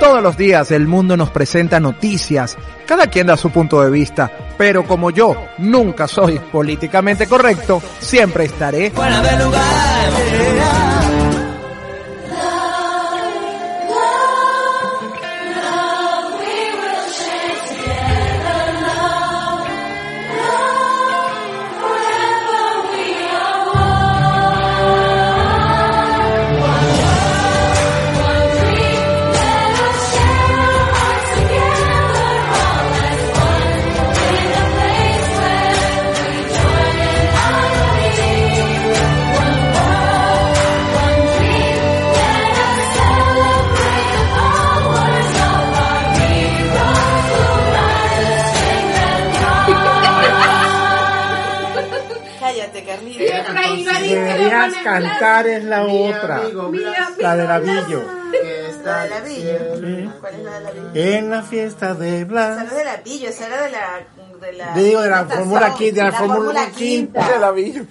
Todos los días el mundo nos presenta noticias, cada quien da su punto de vista, pero como yo nunca soy políticamente correcto, siempre estaré fuera de lugar. Cantar es la otra, la de Lavillo. La de la Villa. ¿Cuál es la de la Villa? En la fiesta de Esa Blas. no es de la Villa, esa era de la. De la Te digo, de la Fórmula Quinta, de la Fórmula Quinta. de la villa.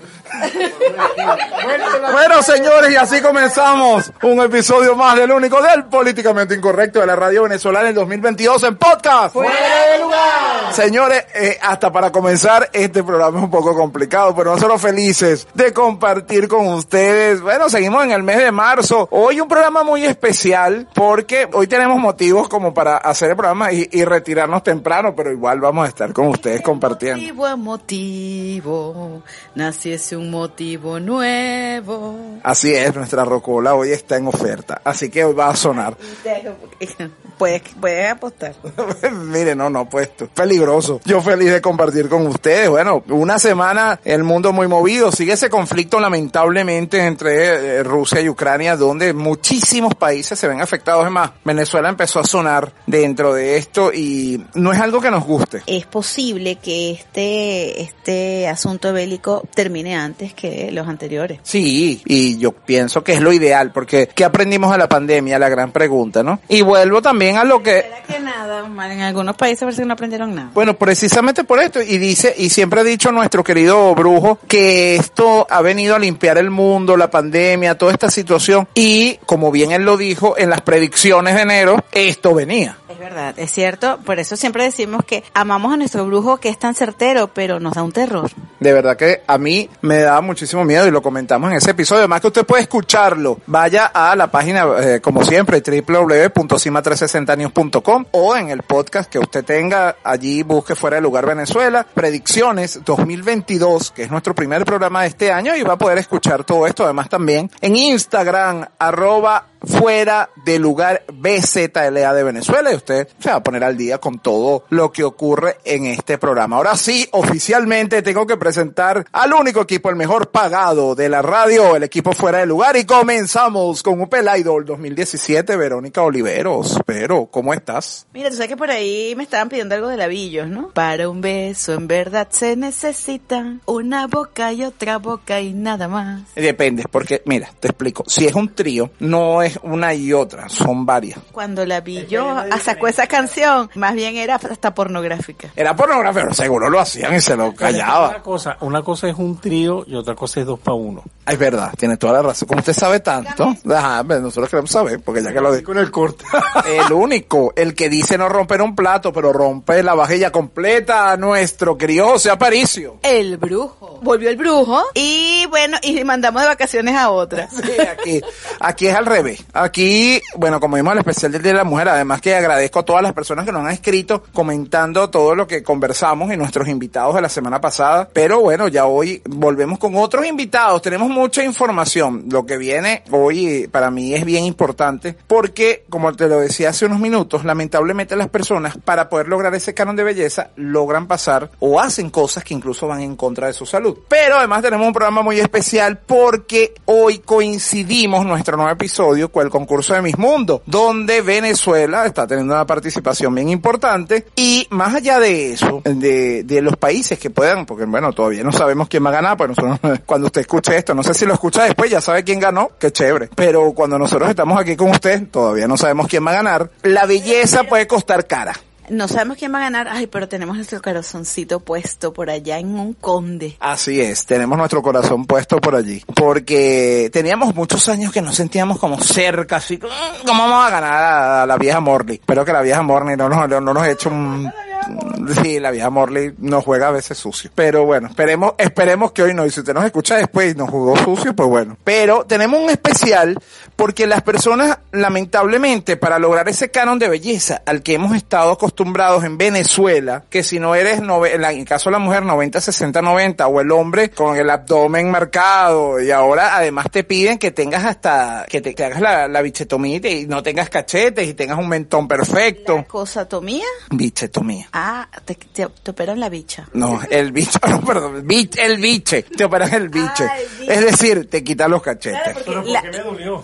Bueno, señores, y así comenzamos un episodio más del único del políticamente incorrecto de la radio venezolana en 2022 en podcast. ¡Fuera de lugar! Señores, eh, hasta para comenzar, este programa es un poco complicado, pero nosotros felices de compartir con ustedes. Bueno, seguimos en el mes de marzo. Hoy un programa muy especial porque hoy tenemos motivos como para hacer el programa y, y retirarnos temprano, pero igual vamos a estar con ustedes compartiendo. Motivo a motivo, naciese un motivo nuevo. Así es, nuestra rocola hoy está en oferta, así que hoy va a sonar. Puedes, puedes apostar. Mire, no, no, puesto. Peligroso. Yo feliz de compartir con ustedes. Bueno, una semana, el mundo muy movido. Sigue ese conflicto lamentablemente entre eh, Rusia y Ucrania, donde muchísimos países se ven afectados. Es más, Venezuela empezó a sonar dentro de esto y no es algo que nos guste. Es posible que este, este asunto bélico termine antes que los anteriores. Sí, y yo pienso que es lo ideal, porque ¿qué aprendimos de la pandemia? La gran pregunta, ¿no? Y vuelvo también a lo que, ¿Será que nada? Omar? En algunos países parece que no aprendieron nada. Bueno, precisamente por esto, y dice, y siempre ha dicho nuestro querido brujo, que esto ha venido a limpiar el mundo, la pandemia, toda esta situación, y como bien él lo dijo, en las predicciones de enero, esto venía. Es verdad, es cierto. Por eso siempre decimos que amamos a nuestro brujo que es tan certero, pero nos da un terror. De verdad que a mí me da muchísimo miedo y lo comentamos en ese episodio. Además que usted puede escucharlo. Vaya a la página, eh, como siempre, www.cima360news.com o en el podcast que usted tenga. Allí busque fuera de lugar Venezuela. Predicciones 2022, que es nuestro primer programa de este año y va a poder escuchar todo esto. Además también en Instagram, arroba fuera de lugar BZLA de Venezuela y usted se va a poner al día con todo lo que ocurre en este programa. Ahora sí, oficialmente tengo que presentar al único equipo, el mejor pagado de la radio, el equipo fuera de lugar y comenzamos con Upel Idol 2017, Verónica Oliveros. Pero, ¿cómo estás? Mira, tú sabes que por ahí me estaban pidiendo algo de labillos, ¿no? Para un beso en verdad se necesita una boca y otra boca y nada más. Depende, porque mira, te explico, si es un trío, no es una y otra, son varias. Cuando Labillo sacó esa canción, más bien era hasta pornográfica. Era pornografía, pero seguro lo hacían y se lo Una callaba. cosa, una cosa es un trío y otra cosa es dos para uno. Ah, Es verdad, tiene toda la razón. Como usted sabe tanto, ajá, pues nosotros queremos saber, porque ya que lo dijo. Con el corte. El único, el que dice no romper un plato, pero rompe la vajilla completa, nuestro José Aparicio. El brujo. Volvió el brujo y bueno, y mandamos de vacaciones a otra. Sí, aquí, aquí es al revés. Aquí, bueno, como vimos el especial del Día de la Mujer, además que agradezco a todas las personas que nos han escrito comentando todo lo que conversamos y nuestros invitados de la semana pasada. Pero bueno, ya hoy volvemos con otros invitados. Tenemos mucha información. Lo que viene hoy eh, para mí es bien importante porque, como te lo decía hace unos minutos, lamentablemente las personas para poder lograr ese canon de belleza logran pasar o hacen cosas que incluso van en contra de su salud. Pero además tenemos un programa muy especial porque hoy coincidimos nuestro nuevo episodio con el concurso de Miss Mundo, donde Venezuela está teniendo una participación bien importante. Y más allá de eso, de, de los países que puedan, porque bueno, todavía no sabemos quién va a ganar, pues nosotros, cuando usted escuche esto, no sé si lo escucha después, ya sabe quién ganó, qué chévere, pero cuando nosotros estamos aquí con usted, todavía no sabemos quién va a ganar, la belleza puede costar cara. No sabemos quién va a ganar, ay, pero tenemos nuestro corazoncito puesto por allá en un conde. Así es, tenemos nuestro corazón puesto por allí. Porque teníamos muchos años que nos sentíamos como cerca, así, "Mm, ¿cómo vamos a ganar a la vieja Morley? Espero que la vieja Morley no nos, no nos un... Sí, la vieja Morley nos juega a veces sucio. Pero bueno, esperemos, esperemos que hoy no. Y si usted nos escucha después y nos jugó sucio, pues bueno. Pero tenemos un especial porque las personas, lamentablemente, para lograr ese canon de belleza al que hemos estado acostumbrados en Venezuela, que si no eres, en la- el caso de la mujer, 90, 60, 90, o el hombre con el abdomen marcado, y ahora además te piden que tengas hasta, que te, que hagas la, la bichetomía y no tengas cachetes y tengas un mentón perfecto. ¿Cosatomía? Bichetomía. Ah, te, te, te operan la bicha. No, el bicho, no, perdón, el biche, el biche, te operan el biche. Ah, el biche. Es decir, te quitan los cachetes. Pero ¿por La- qué me dolió?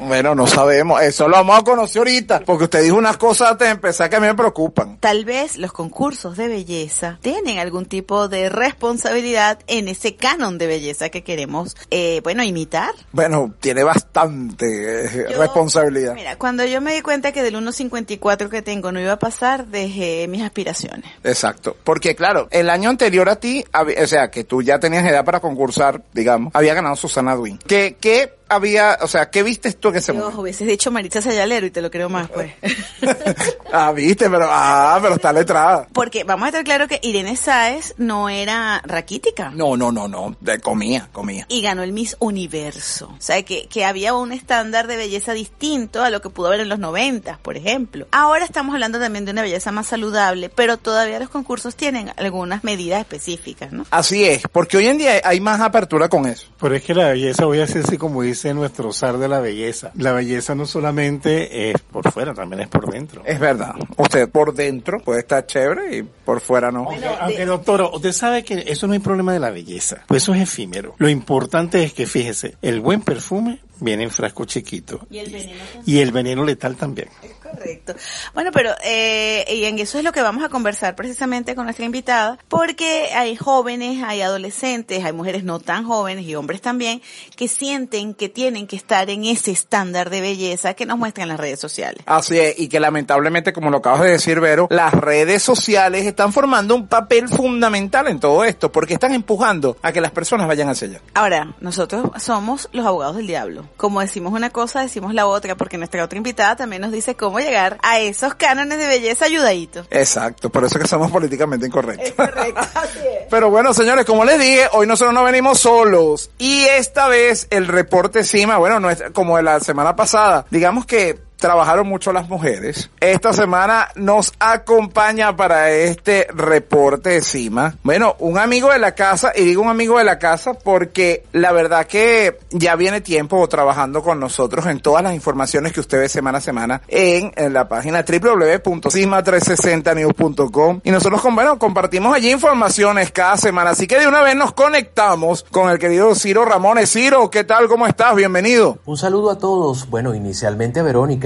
Bueno, no sabemos, eso lo vamos a conocer ahorita, porque usted dijo unas cosas antes de empezar que a mí me preocupan. Tal vez los concursos de belleza tienen algún tipo de responsabilidad en ese canon de belleza que queremos, eh, bueno, imitar. Bueno, tiene bastante eh, Yo- responsabilidad. Mira, cuando yo me di cuenta que del 1.54 que tengo no iba a pasar, dejé mis aspiraciones. Exacto, porque claro, el año anterior a ti, o sea, que tú ya tenías edad para concursar, digamos, había ganado Susana Duin. ¿Qué, qué había, o sea, qué vistes tú en ese Dios, momento? hubieses dicho Maritza Sayalero y te lo creo más, pues. ah, viste, pero, ah, pero está letrada. Porque vamos a estar claro que Irene Sáez no era raquítica. No, no, no, no, de- comía, comía. Y ganó el Miss Universo. O sea, que, que había un estándar de belleza distinto a lo que pudo haber en los 90, por ejemplo. Ahora estamos hablando también de una belleza más saludable, pero todavía los concursos tienen algunas medidas específicas, ¿no? Así es, porque hoy en día hay más apertura con eso. Pero es que la belleza, voy a decir así como dice nuestro zar de la belleza. La belleza no solamente es por fuera, también es por dentro. Es verdad. Usted por dentro puede estar chévere y por fuera no. Aunque, aunque, doctora, usted sabe que eso no es problema de la belleza, pues eso es efímero. Lo importante es que, fíjese, el buen perfume viene en frasco chiquito Y el veneno y el veneno letal también. Correcto. Bueno, pero eh, y en eso es lo que vamos a conversar precisamente con nuestra invitada, porque hay jóvenes, hay adolescentes, hay mujeres no tan jóvenes y hombres también que sienten que tienen que estar en ese estándar de belleza que nos muestran las redes sociales. Así es, y que lamentablemente, como lo acabas de decir, Vero, las redes sociales están formando un papel fundamental en todo esto, porque están empujando a que las personas vayan hacia allá. Ahora, nosotros somos los abogados del diablo. Como decimos una cosa, decimos la otra, porque nuestra otra invitada también nos dice cómo llegar a esos cánones de belleza ayudaditos. Exacto, por eso es que somos políticamente incorrectos. Correcto. Así es. Pero bueno, señores, como les dije, hoy nosotros no venimos solos. Y esta vez el reporte CIMA, bueno, no es como de la semana pasada, digamos que trabajaron mucho las mujeres. Esta semana nos acompaña para este reporte de CIMA. Bueno, un amigo de la casa, y digo un amigo de la casa porque la verdad que ya viene tiempo trabajando con nosotros en todas las informaciones que usted ve semana a semana en, la página www.cima360news.com y nosotros bueno, compartimos allí informaciones cada semana. Así que de una vez nos conectamos con el querido Ciro Ramones. Ciro, ¿qué tal? ¿Cómo estás? Bienvenido. Un saludo a todos. Bueno, inicialmente a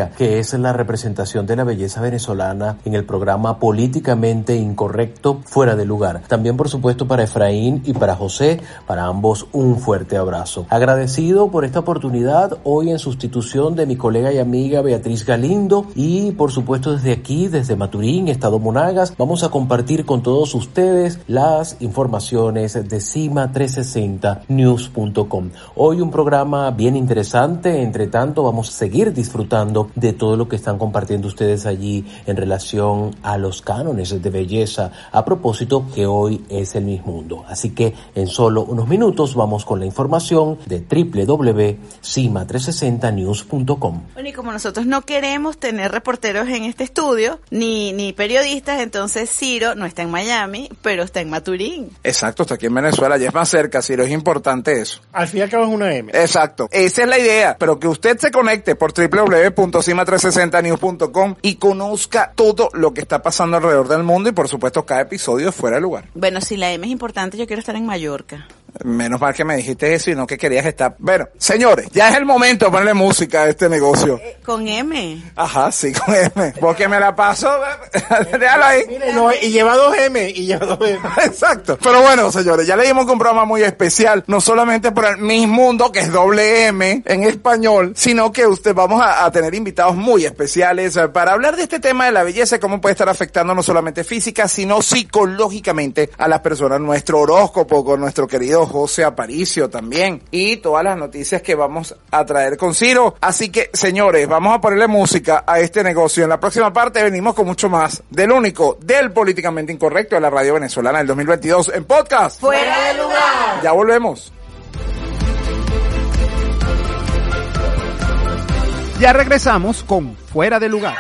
Que es la representación de la belleza venezolana en el programa Políticamente Incorrecto Fuera de Lugar. También, por supuesto, para Efraín y para José, para ambos un fuerte abrazo. Agradecido por esta oportunidad hoy en sustitución de mi colega y amiga Beatriz Galindo y, por supuesto, desde aquí, desde Maturín, Estado Monagas, vamos a compartir con todos ustedes las informaciones de Cima360news.com. Hoy un programa bien interesante, entre tanto vamos a seguir disfrutando de todo lo que están compartiendo ustedes allí en relación a los cánones de belleza, a propósito que hoy es el Miss Mundo. Así que en solo unos minutos vamos con la información de www.cima360news.com. Bueno, y como nosotros no queremos tener reporteros en este estudio, ni, ni periodistas, entonces Ciro no está en Miami, pero está en Maturín. Exacto, está aquí en Venezuela, ya es más cerca, Ciro, es importante eso. Al fin y al cabo es una M. Exacto, esa es la idea, pero que usted se conecte por www.cima360news.com y conozca todo lo que está pasando alrededor del mundo y por supuesto cada episodio fuera de lugar. Bueno, si la M es importante, yo quiero estar en Mallorca. Menos mal que me dijiste eso y no que querías estar. Bueno, señores, ya es el momento de ponerle música a este negocio. Eh, Con M. Ajá, sí, con M. Porque me la paso. Déjalo ahí. Mire, no, y lleva dos M, y lleva dos M. Exacto. Pero bueno, señores, ya le dimos un programa muy especial, no solamente por el Miss Mundo, que es doble M en español, sino que usted vamos a, a tener invitados muy especiales eh, para hablar de este tema de la belleza y cómo puede estar afectando no solamente física, sino psicológicamente a las personas. Nuestro horóscopo con nuestro querido José Aparicio también. Y todas las noticias que vamos a traer con Ciro. Así que, señores, vamos a ponerle música a este negocio. En la próxima parte venimos con mucho más del único, del políticamente incorrecto de la radio venezolana del 2022 en podcast. Fuera de lugar. Ya volvemos. Ya regresamos con Fuera de lugar.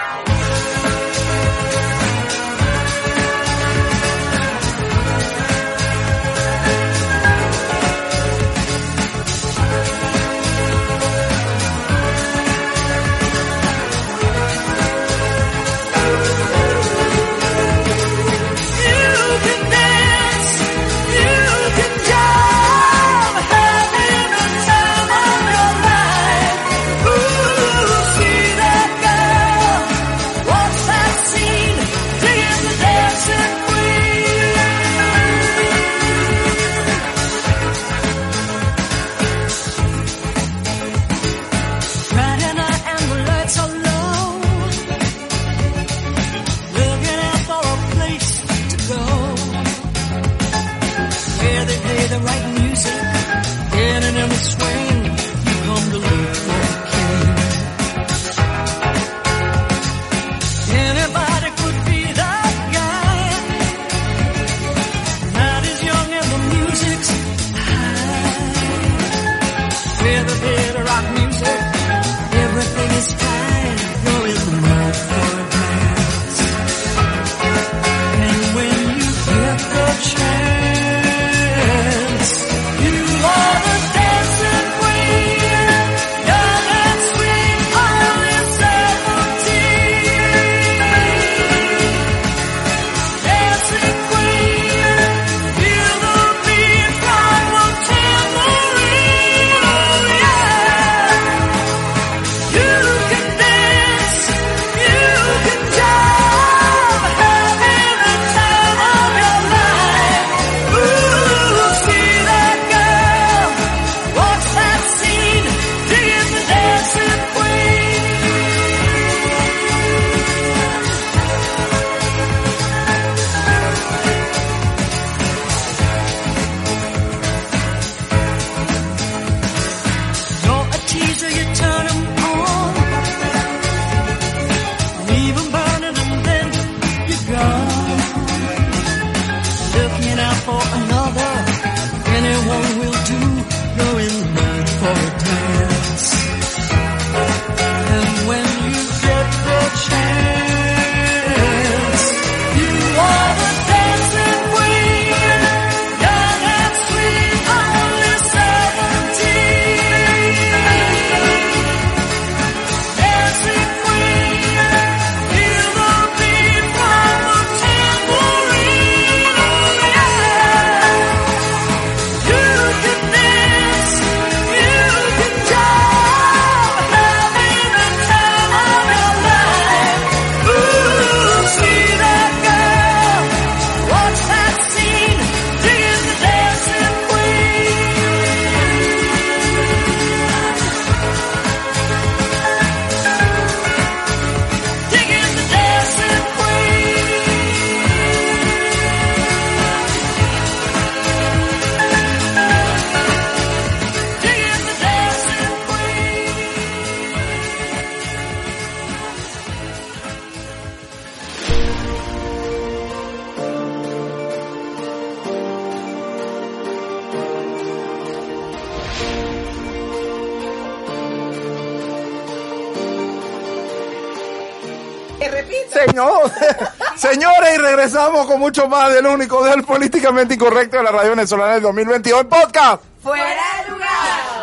Regresamos con mucho más del único, del políticamente incorrecto de la radio venezolana del 2022 en podcast.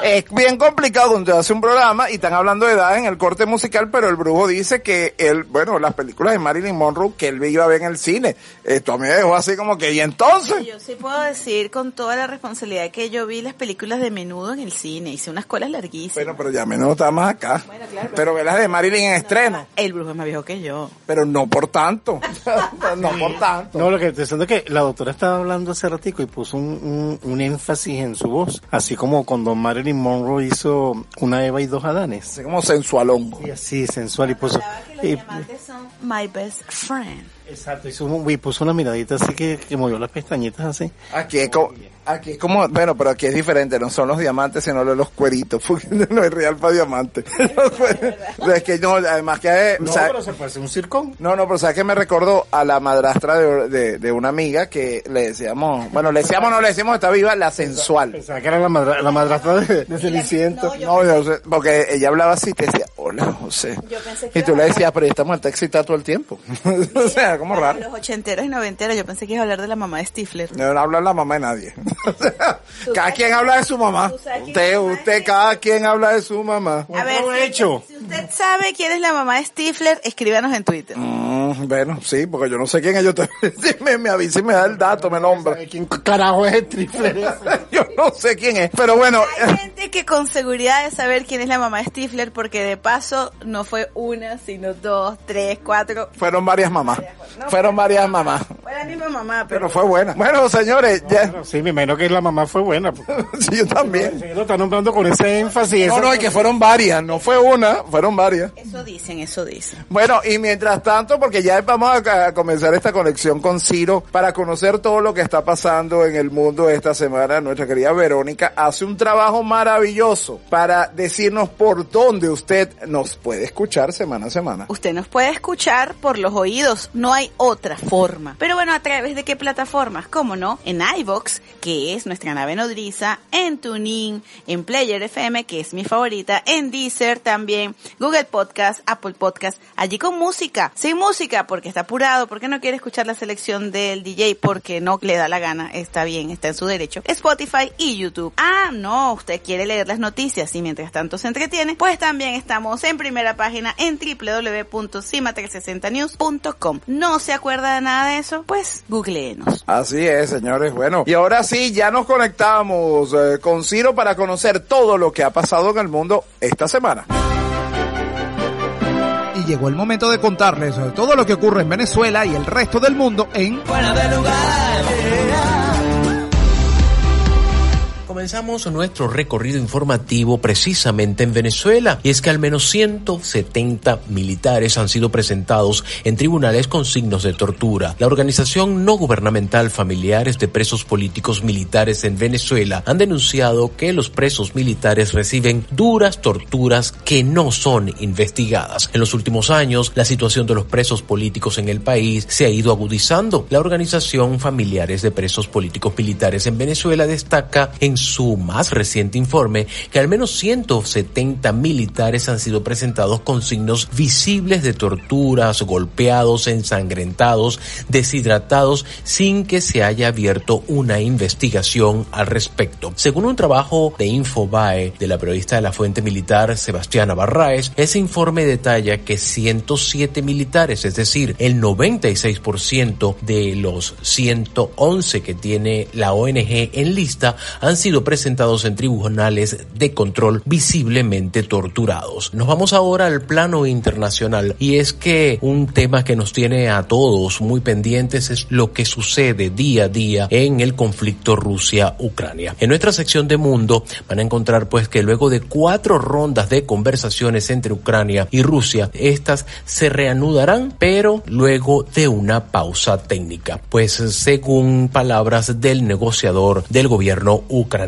Es bien complicado cuando te hace un programa y están hablando de edad en el corte musical, pero el brujo dice que él, bueno, las películas de Marilyn Monroe que él iba a ver en el cine. Esto a mí me dejó así como que, ¿y entonces? Yo sí puedo decir con toda la responsabilidad que yo vi las películas de menudo en el cine. Hice unas colas larguísimas. Bueno, pero ya menos está más acá. Bueno, claro, pero ve las de Marilyn en estreno. El brujo es más viejo que yo. Pero no por tanto. no por tanto. No, lo que estoy diciendo es que la doctora estaba hablando hace ratico y puso un, un, un énfasis en su voz, así como cuando Marilyn Monroe hizo una Eva y dos Adanes. Así como sensualón. Y así, sensual, y puso... Que y- son my best friend. exacto, hizo un- y puso una miradita así que, que movió las pestañitas así. Aquí es como, aquí es como, bueno, pero aquí es diferente, no son los diamantes, sino los, cueritos, porque no es real para diamantes. Los cueritos. es que no, además que, eh, No, o sea, pero se parece un circón. no, no, pero sabes que me recordó a la madrastra de, de, de una amiga que le decíamos, bueno, le decíamos, no le decíamos, está viva, la sensual. Pensaba que era la, madra- la madrastra de, de. No, yo sé, porque ella hablaba así y te decía, hola José. Yo pensé que Y tú le decías, pero esta mujer está excitada todo el tiempo. o sea, como raro. Los ochenteros y noventeros, yo pensé que iba a hablar de la mamá de Stifler. No habla la mamá de nadie. Cada quien habla de su mamá. ¿Tú sabes quién Usted, usted, cada quien habla de su mamá. A ver, si, provecho. si usted sabe quién es la mamá de Stifler, escríbanos en Twitter. Mm, bueno, sí, porque yo no sé quién es. Yo te, si me, me avisa y me da el dato, me nombra. ¿Sabe ¿Quién carajo es ese? yo no sé quién es. Pero bueno, Hay gente que con seguridad de saber quién es la mamá de Stifler, porque de paso no fue una, sino dos, tres, cuatro. fueron varias mamás. Fueron varias mamás. Fue la misma mamá, pero, Pero fue buena. Bueno, señores, ya. Bueno, sí, me imagino que la mamá fue buena. Sí, yo también. Lo está nombrando con ese énfasis. No, esa- no, es que fueron varias. No fue una, fueron varias. eso dicen, eso dicen. Bueno, y mientras tanto, porque ya vamos a, a comenzar esta conexión con Ciro para conocer todo lo que está pasando en el mundo esta semana, nuestra querida Verónica hace un trabajo maravilloso para decirnos por dónde usted nos puede escuchar semana a semana. Usted nos puede escuchar por los oídos, no hay otra forma. Pero bueno, ¿a través de qué plataformas? ¿Cómo no? En iVox, que es nuestra nave nodriza, en TuneIn, en Player FM, que es mi favorita, en Deezer también, Google Podcast, Apple Podcast, allí con música, sin música, porque está apurado, porque no quiere escuchar la selección del DJ, porque no le da la gana, está bien, está en su derecho, Spotify y YouTube. Ah, no, usted quiere leer las noticias y mientras tanto se entretiene, pues también estamos en primera página en www.cima360news.com. ¿No se acuerda de nada de eso? Pues googleenos. Así es, señores. Bueno, y ahora sí, ya nos conectamos eh, con Ciro para conocer todo lo que ha pasado en el mundo esta semana. Y llegó el momento de contarles todo lo que ocurre en Venezuela y el resto del mundo en Comenzamos nuestro recorrido informativo precisamente en Venezuela y es que al menos 170 militares han sido presentados en tribunales con signos de tortura. La organización no gubernamental Familiares de Presos Políticos Militares en Venezuela han denunciado que los presos militares reciben duras torturas que no son investigadas. En los últimos años, la situación de los presos políticos en el país se ha ido agudizando. La organización Familiares de Presos Políticos Militares en Venezuela destaca en su más reciente informe que al menos 170 militares han sido presentados con signos visibles de torturas, golpeados, ensangrentados, deshidratados, sin que se haya abierto una investigación al respecto. Según un trabajo de Infobae de la periodista de la fuente militar Sebastiana Barraes, ese informe detalla que 107 militares, es decir, el 96% de los 111 que tiene la ONG en lista, han sido presentados en tribunales de control visiblemente torturados. Nos vamos ahora al plano internacional y es que un tema que nos tiene a todos muy pendientes es lo que sucede día a día en el conflicto Rusia-Ucrania. En nuestra sección de mundo van a encontrar pues que luego de cuatro rondas de conversaciones entre Ucrania y Rusia, estas se reanudarán pero luego de una pausa técnica, pues según palabras del negociador del gobierno ucraniano.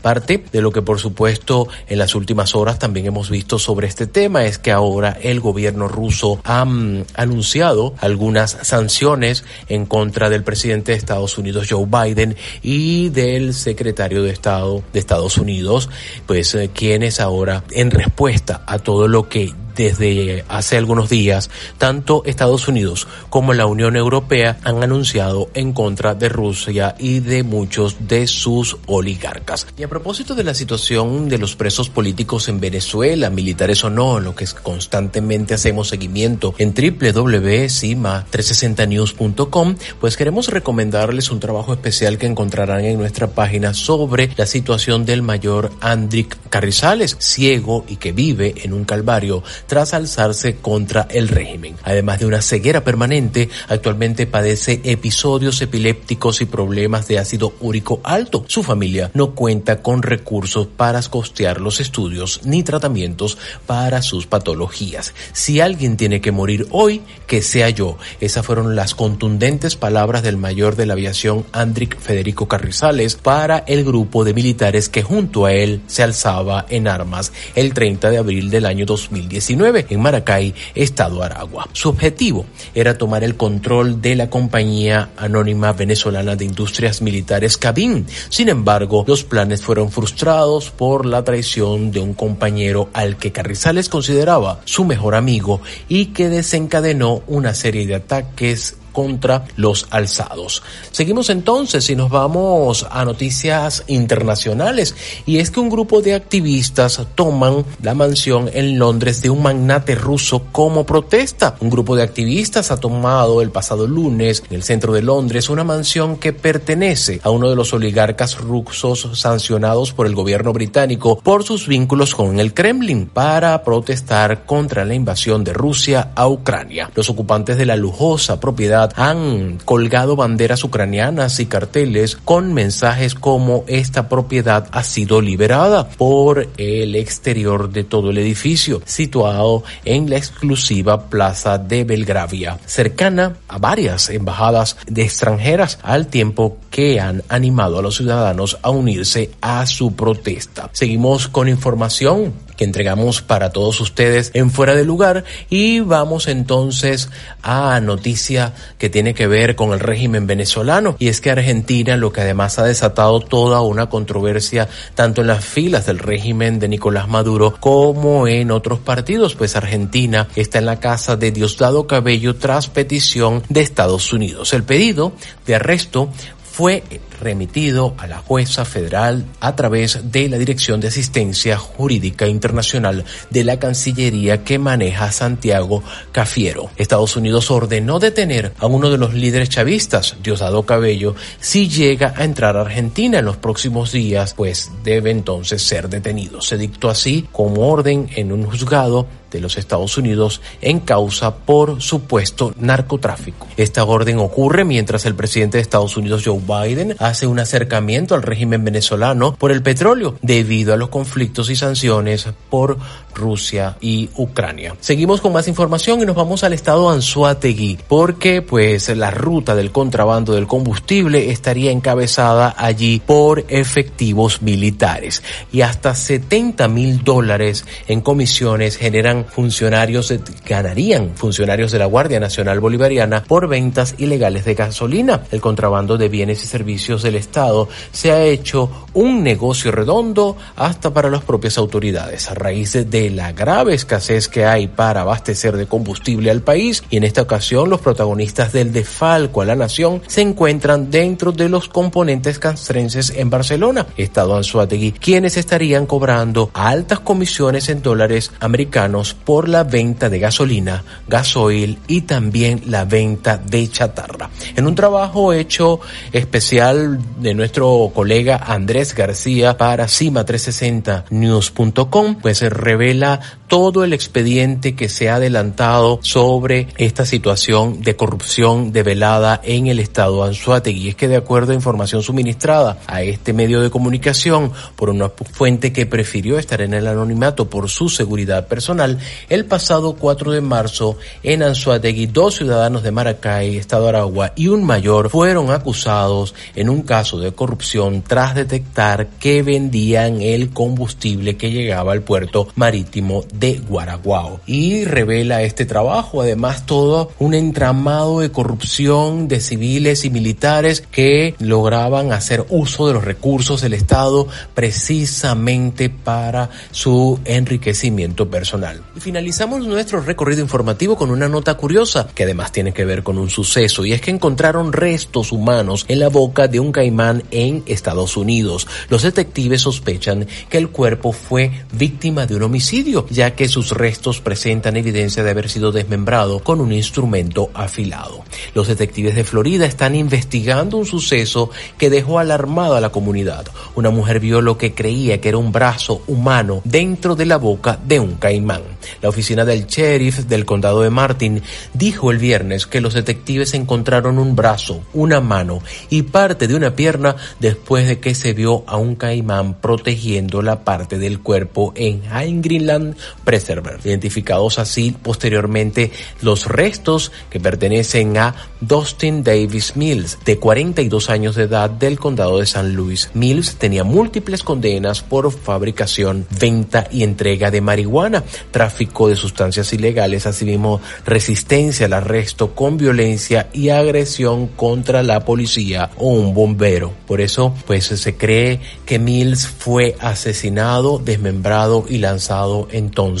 Parte de lo que por supuesto en las últimas horas también hemos visto sobre este tema es que ahora el gobierno ruso ha mm, anunciado algunas sanciones en contra del presidente de Estados Unidos Joe Biden y del secretario de Estado de Estados Unidos, pues eh, quienes ahora en respuesta a todo lo que desde hace algunos días, tanto Estados Unidos como la Unión Europea han anunciado en contra de Rusia y de muchos de sus oligarcas. Y a propósito de la situación de los presos políticos en Venezuela, militares o no, lo que constantemente hacemos seguimiento en www.cima360news.com, pues queremos recomendarles un trabajo especial que encontrarán en nuestra página sobre la situación del mayor Andric Carrizales, ciego y que vive en un calvario tras alzarse contra el régimen. Además de una ceguera permanente, actualmente padece episodios epilépticos y problemas de ácido úrico alto. Su familia no cuenta con recursos para costear los estudios ni tratamientos para sus patologías. Si alguien tiene que morir hoy, que sea yo. Esas fueron las contundentes palabras del mayor de la aviación Andric Federico Carrizales para el grupo de militares que junto a él se alzaba en armas el 30 de abril del año 2019 en Maracay, Estado Aragua. Su objetivo era tomar el control de la compañía anónima venezolana de industrias militares Cabin. Sin embargo, los planes fueron frustrados por la traición de un compañero al que Carrizales consideraba su mejor amigo y que desencadenó una serie de ataques contra los alzados. Seguimos entonces y nos vamos a noticias internacionales y es que un grupo de activistas toman la mansión en Londres de un magnate ruso como protesta. Un grupo de activistas ha tomado el pasado lunes en el centro de Londres una mansión que pertenece a uno de los oligarcas rusos sancionados por el gobierno británico por sus vínculos con el Kremlin para protestar contra la invasión de Rusia a Ucrania. Los ocupantes de la lujosa propiedad han colgado banderas ucranianas y carteles con mensajes como esta propiedad ha sido liberada por el exterior de todo el edificio, situado en la exclusiva plaza de Belgravia, cercana a varias embajadas de extranjeras, al tiempo que han animado a los ciudadanos a unirse a su protesta. Seguimos con información que entregamos para todos ustedes en fuera de lugar. Y vamos entonces a noticia que tiene que ver con el régimen venezolano. Y es que Argentina lo que además ha desatado toda una controversia tanto en las filas del régimen de Nicolás Maduro como en otros partidos pues Argentina está en la casa de Diosdado Cabello tras petición de Estados Unidos. El pedido de arresto fue remitido a la jueza federal a través de la Dirección de Asistencia Jurídica Internacional de la Cancillería que maneja Santiago Cafiero. Estados Unidos ordenó detener a uno de los líderes chavistas, Diosdado Cabello, si llega a entrar a Argentina en los próximos días, pues debe entonces ser detenido. Se dictó así como orden en un juzgado de los Estados Unidos en causa por supuesto narcotráfico. Esta orden ocurre mientras el presidente de Estados Unidos Joe Biden hace un acercamiento al régimen venezolano por el petróleo debido a los conflictos y sanciones por Rusia y Ucrania. Seguimos con más información y nos vamos al estado Anzuategui porque pues la ruta del contrabando del combustible estaría encabezada allí por efectivos militares y hasta 70 mil dólares en comisiones generan funcionarios, ganarían funcionarios de la Guardia Nacional Bolivariana por ventas ilegales de gasolina. El contrabando de bienes y servicios del Estado se ha hecho un negocio redondo hasta para las propias autoridades a raíz de la grave escasez que hay para abastecer de combustible al país y en esta ocasión los protagonistas del defalco a la nación se encuentran dentro de los componentes castrenses en Barcelona, Estado Anzuategui, quienes estarían cobrando altas comisiones en dólares americanos por la venta de gasolina, gasoil y también la venta de chatarra. En un trabajo hecho especial de nuestro colega Andrés García para Cima360news.com, pues se revela todo el expediente que se ha adelantado sobre esta situación de corrupción develada en el estado Anzuategui. Es que de acuerdo a información suministrada a este medio de comunicación por una fuente que prefirió estar en el anonimato por su seguridad personal, el pasado 4 de marzo en Anzuategui dos ciudadanos de Maracay, estado Aragua y un mayor fueron acusados en un caso de corrupción tras detectar que vendían el combustible que llegaba al puerto marítimo Guaraguao. Y revela este trabajo además todo un entramado de corrupción de civiles y militares que lograban hacer uso de los recursos del Estado precisamente para su enriquecimiento personal. Y finalizamos nuestro recorrido informativo con una nota curiosa que además tiene que ver con un suceso y es que encontraron restos humanos en la boca de un caimán en Estados Unidos. Los detectives sospechan que el cuerpo fue víctima de un homicidio ya que sus restos presentan evidencia de haber sido desmembrado con un instrumento afilado. Los detectives de Florida están investigando un suceso que dejó alarmada a la comunidad. Una mujer vio lo que creía que era un brazo humano dentro de la boca de un caimán. La oficina del sheriff del condado de Martin dijo el viernes que los detectives encontraron un brazo, una mano y parte de una pierna después de que se vio a un caimán protegiendo la parte del cuerpo en High Greenland Preserver. Identificados así posteriormente los restos que pertenecen a Dustin Davis Mills, de 42 años de edad del condado de San Luis. Mills tenía múltiples condenas por fabricación, venta y entrega de marihuana, tráfico de sustancias ilegales, asimismo resistencia al arresto con violencia y agresión contra la policía o un bombero. Por eso, pues se cree que Mills fue asesinado, desmembrado y lanzado entonces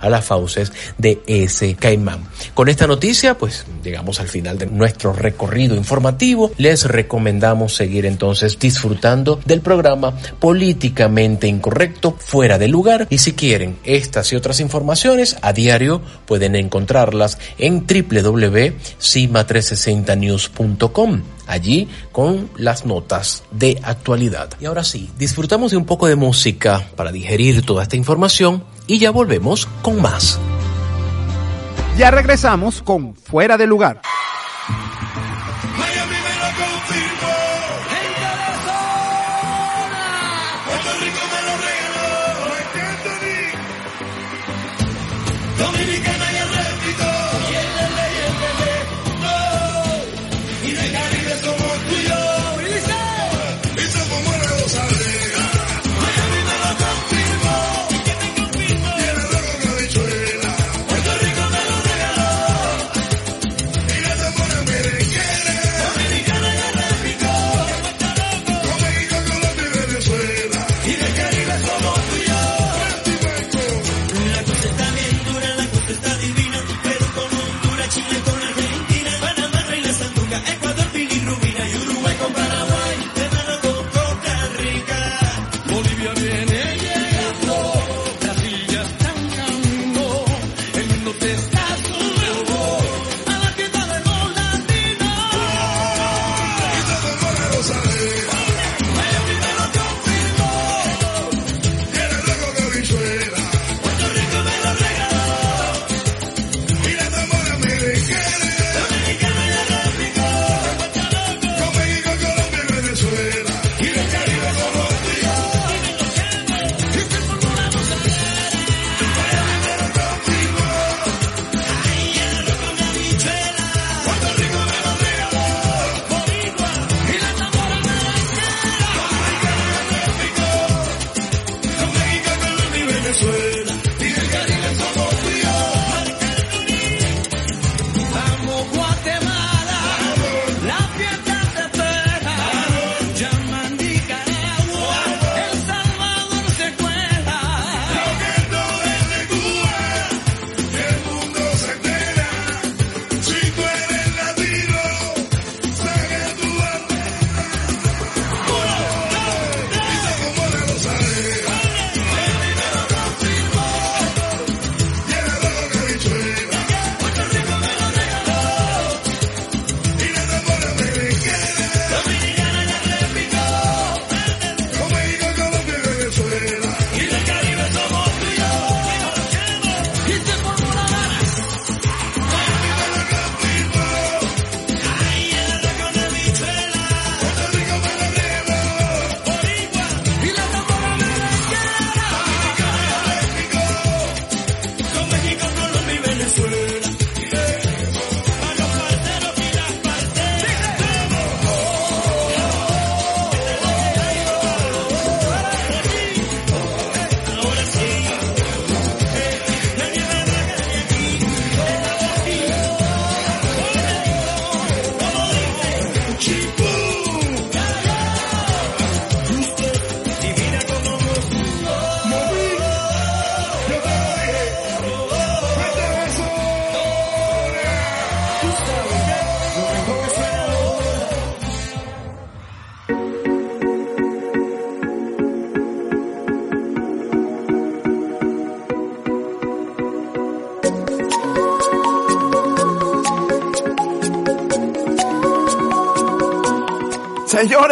a las fauces de ese caimán. Con esta noticia, pues llegamos al final de nuestro recorrido informativo. Les recomendamos seguir entonces disfrutando del programa Políticamente Incorrecto, fuera de lugar. Y si quieren estas y otras informaciones a diario, pueden encontrarlas en www.cima360news.com allí con las notas de actualidad. Y ahora sí, disfrutamos de un poco de música para digerir toda esta información y ya volvemos con más. Ya regresamos con Fuera de Lugar.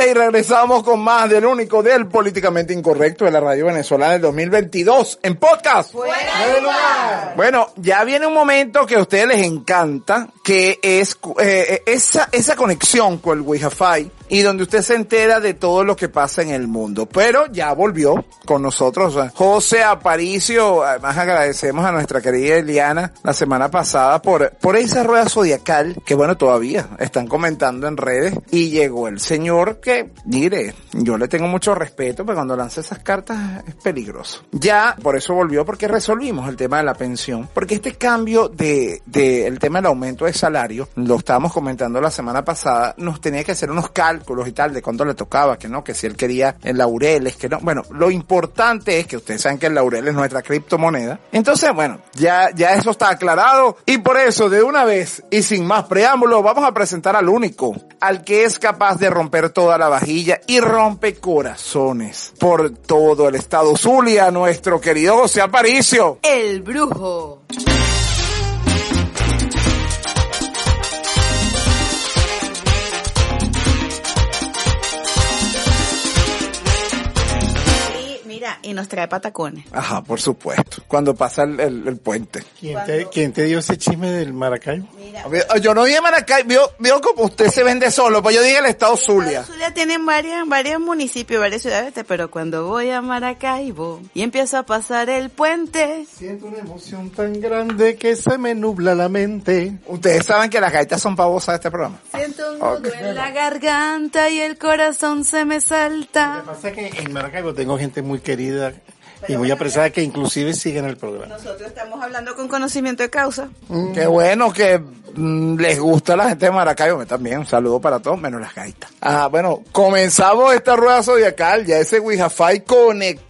Y regresamos con más del único del políticamente incorrecto de la radio venezolana del 2022 en podcast. Bueno, ya viene un momento que a ustedes les encanta, que es eh, esa, esa conexión con el Wi-Fi y donde usted se entera de todo lo que pasa en el mundo. Pero ya volvió con nosotros José Aparicio. Además agradecemos a nuestra querida Eliana la semana pasada por, por esa rueda zodiacal que bueno, todavía están comentando en redes y llegó el señor que, mire, yo le tengo mucho respeto, pero cuando lanza esas cartas es peligroso. Ya, por eso volvió porque resolvimos el tema de la pensión, porque este cambio de, de el tema del aumento de salario, lo estábamos comentando la semana pasada, nos tenía que hacer unos cálculos y tal de cuánto le tocaba, que no, que si él quería en laureles, que no. Bueno, lo importante es que ustedes saben que el laurel es nuestra criptomoneda. Entonces, bueno, ya, ya eso está aclarado y por eso de una vez y sin más preámbulo vamos a presentar al único, al que es capaz de romper toda la vajilla y rompe corazones por todo el estado Zulia, nuestro querido José Aparicio. El brujo. Y mira, nos trae patacones. Ajá, por supuesto. Cuando pasa el, el- el puente. ¿Quién te, quién te dio ese chisme del Maracaibo? Yo no dije Maracay, vio, vio como usted se vende solo, pues yo dije el estado Zulia. Zulia tienen varias, varios municipios, varias ciudades, pero cuando voy a Maracaibo y empiezo a pasar el puente, Siento una emoción tan grande que se me nubla la mente. Ustedes saben que las gaitas son pavosas de este programa. siento un nudo en la garganta y el corazón se me Lo salta. que pasa es que en Maracaibo tengo gente muy querida y muy apreciada que inclusive siguen el programa. Nosotros estamos hablando con conocimiento de causa. Qué bueno que mm, les gusta a la gente de Maracaibo, me también. Un saludo para todos, menos las gaitas. Ah, bueno, comenzamos esta rueda zodiacal, ya ese Wi-Fi conectado.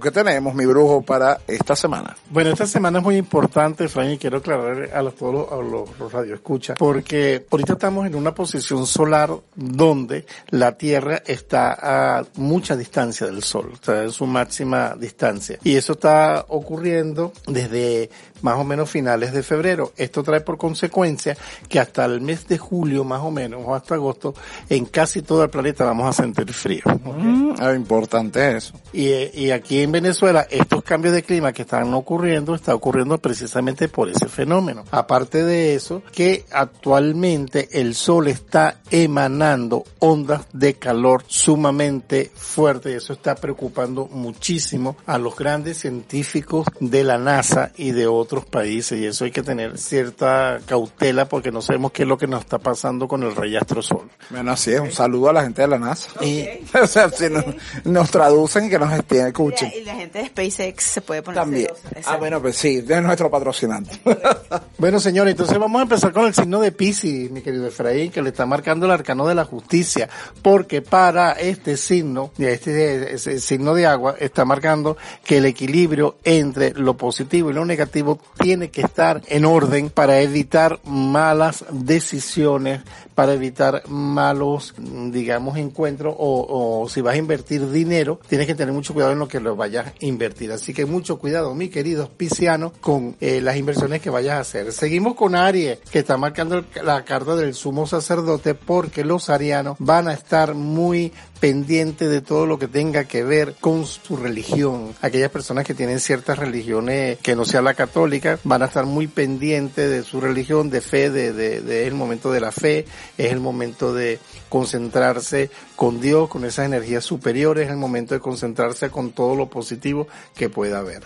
¿Qué tenemos, mi brujo, para esta semana? Bueno, esta semana es muy importante, Fran, y quiero aclarar a todos los, los radioescuchas, porque ahorita estamos en una posición solar donde la Tierra está a mucha distancia del Sol, o sea, en su máxima distancia. Y eso está ocurriendo desde más o menos finales de febrero. Esto trae por consecuencia que hasta el mes de julio, más o menos, o hasta agosto, en casi todo el planeta vamos a sentir frío. ¿ok? Mm, ah, importante eso. Y, y aquí en Venezuela, estos cambios de clima que están ocurriendo, está ocurriendo precisamente por ese fenómeno. Aparte de eso, que actualmente el sol está emanando ondas de calor sumamente fuertes y eso está preocupando muchísimo a los grandes científicos de la NASA y de otros países y eso hay que tener cierta cautela porque no sabemos qué es lo que nos está pasando con el rayastro sol. Bueno, así es, un saludo a la gente de la NASA. o sea, si nos, nos traducen y que nos estén, escuchen. Y la gente de SpaceX se puede poner También. celosa. Ah, bueno, pues sí, es nuestro patrocinante. Bueno, señores, entonces vamos a empezar con el signo de Pisces, mi querido Efraín, que le está marcando el arcano de la justicia, porque para este signo, y este ese signo de agua, está marcando que el equilibrio entre lo positivo y lo negativo tiene que estar en orden para evitar malas decisiones, para evitar malos, digamos, encuentros, o, si vas a invertir dinero, tienes que tener mucho cuidado en lo que lo vayas a invertir. Así que mucho cuidado, mi querido Pisciano, con eh, las inversiones que vayas a hacer. Seguimos con Aries, que está marcando la carta del sumo sacerdote, porque los arianos van a estar muy pendientes de todo lo que tenga que ver con su religión. Aquellas personas que tienen ciertas religiones que no sea la católica van a estar muy pendientes de su religión, de fe, de, de, de- el momento de la fe, es el momento de concentrarse con Dios, con esas energías superiores, es el momento de concentrarse con todo lo positivo que pueda haber.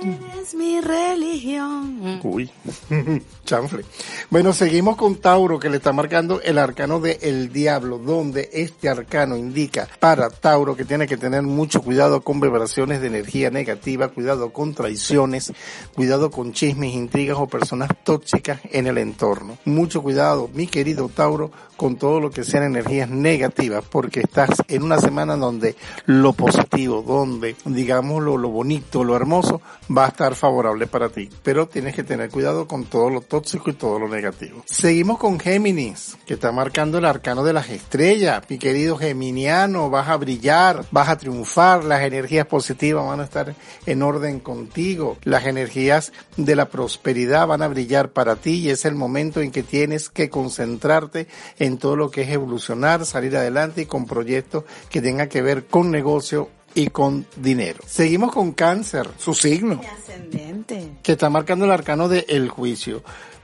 Eres mi religión. Uy, chanfle. Bueno, seguimos con Tauro, que le está marcando el arcano de El Diablo, donde este arcano indica para Tauro que tiene que tener mucho cuidado con vibraciones de energía negativa, cuidado con traiciones, cuidado con chismes, intrigas o personas tóxicas en el entorno. Mucho cuidado, mi querido Tauro, con todo lo que sean energías negativas, porque estás en una semana donde lo positivo, donde digamos lo, lo bonito, lo hermoso, va a estar favorable para ti. Pero tienes que tener cuidado con todo lo tóxico y todo lo negativo. Seguimos con Géminis, que está marcando el arcano de las estrellas. Mi querido Geminiano, vas a brillar, vas a triunfar, las energías positivas van a estar en orden contigo, las energías de la prosperidad van a brillar para ti y es el momento en que tienes que concentrarte en todo lo que es evolucionar, salir adelante y con proyectos que tengan que ver con negocio y con dinero. Seguimos con cáncer, Su signo. Ascendente. que está marcando el arcano de el juicio.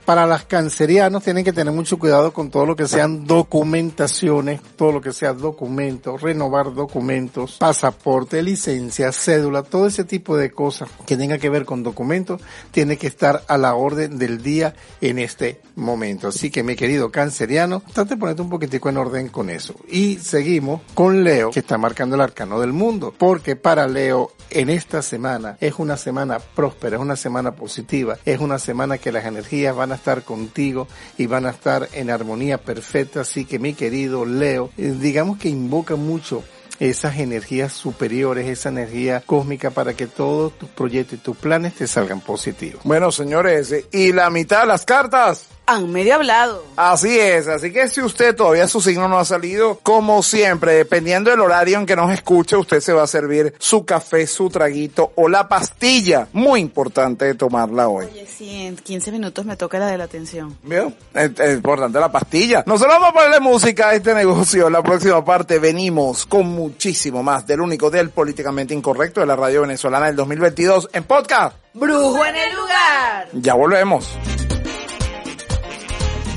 Para las cancerianos tienen que tener mucho cuidado con todo lo que sean documentaciones, todo lo que sea documentos, renovar documentos, pasaporte, licencia, cédula, todo ese tipo de cosas que tenga que ver con documentos, tiene que estar a la orden del día en este momento. Así que mi querido canceriano, trate de ponerte un poquitico en orden con eso. Y seguimos con Leo, que está marcando el arcano del mundo, porque para Leo en esta semana es una semana próspera, es una semana positiva, es una semana que las energías van a estar contigo y van a estar en armonía perfecta. Así que mi querido Leo, eh, digamos que invoca mucho esas energías superiores, esa energía cósmica para que todos tus proyectos y tus planes te salgan positivos. Bueno, señores, y la mitad de las cartas. Han medio hablado. Así es, así que si usted todavía su signo no ha salido, como siempre, dependiendo del horario en que nos escuche, usted se va a servir su café, su traguito o la pastilla. Muy importante de tomarla hoy. Oye, sí, en 15 minutos me toca la de la atención. ¿Vio? Es, es importante la pastilla. Nosotros vamos a ponerle música a este negocio. En la próxima parte venimos con muchísimo más del único del políticamente incorrecto de la radio venezolana del 2022 en podcast. ¡Brujo en el lugar! Ya volvemos.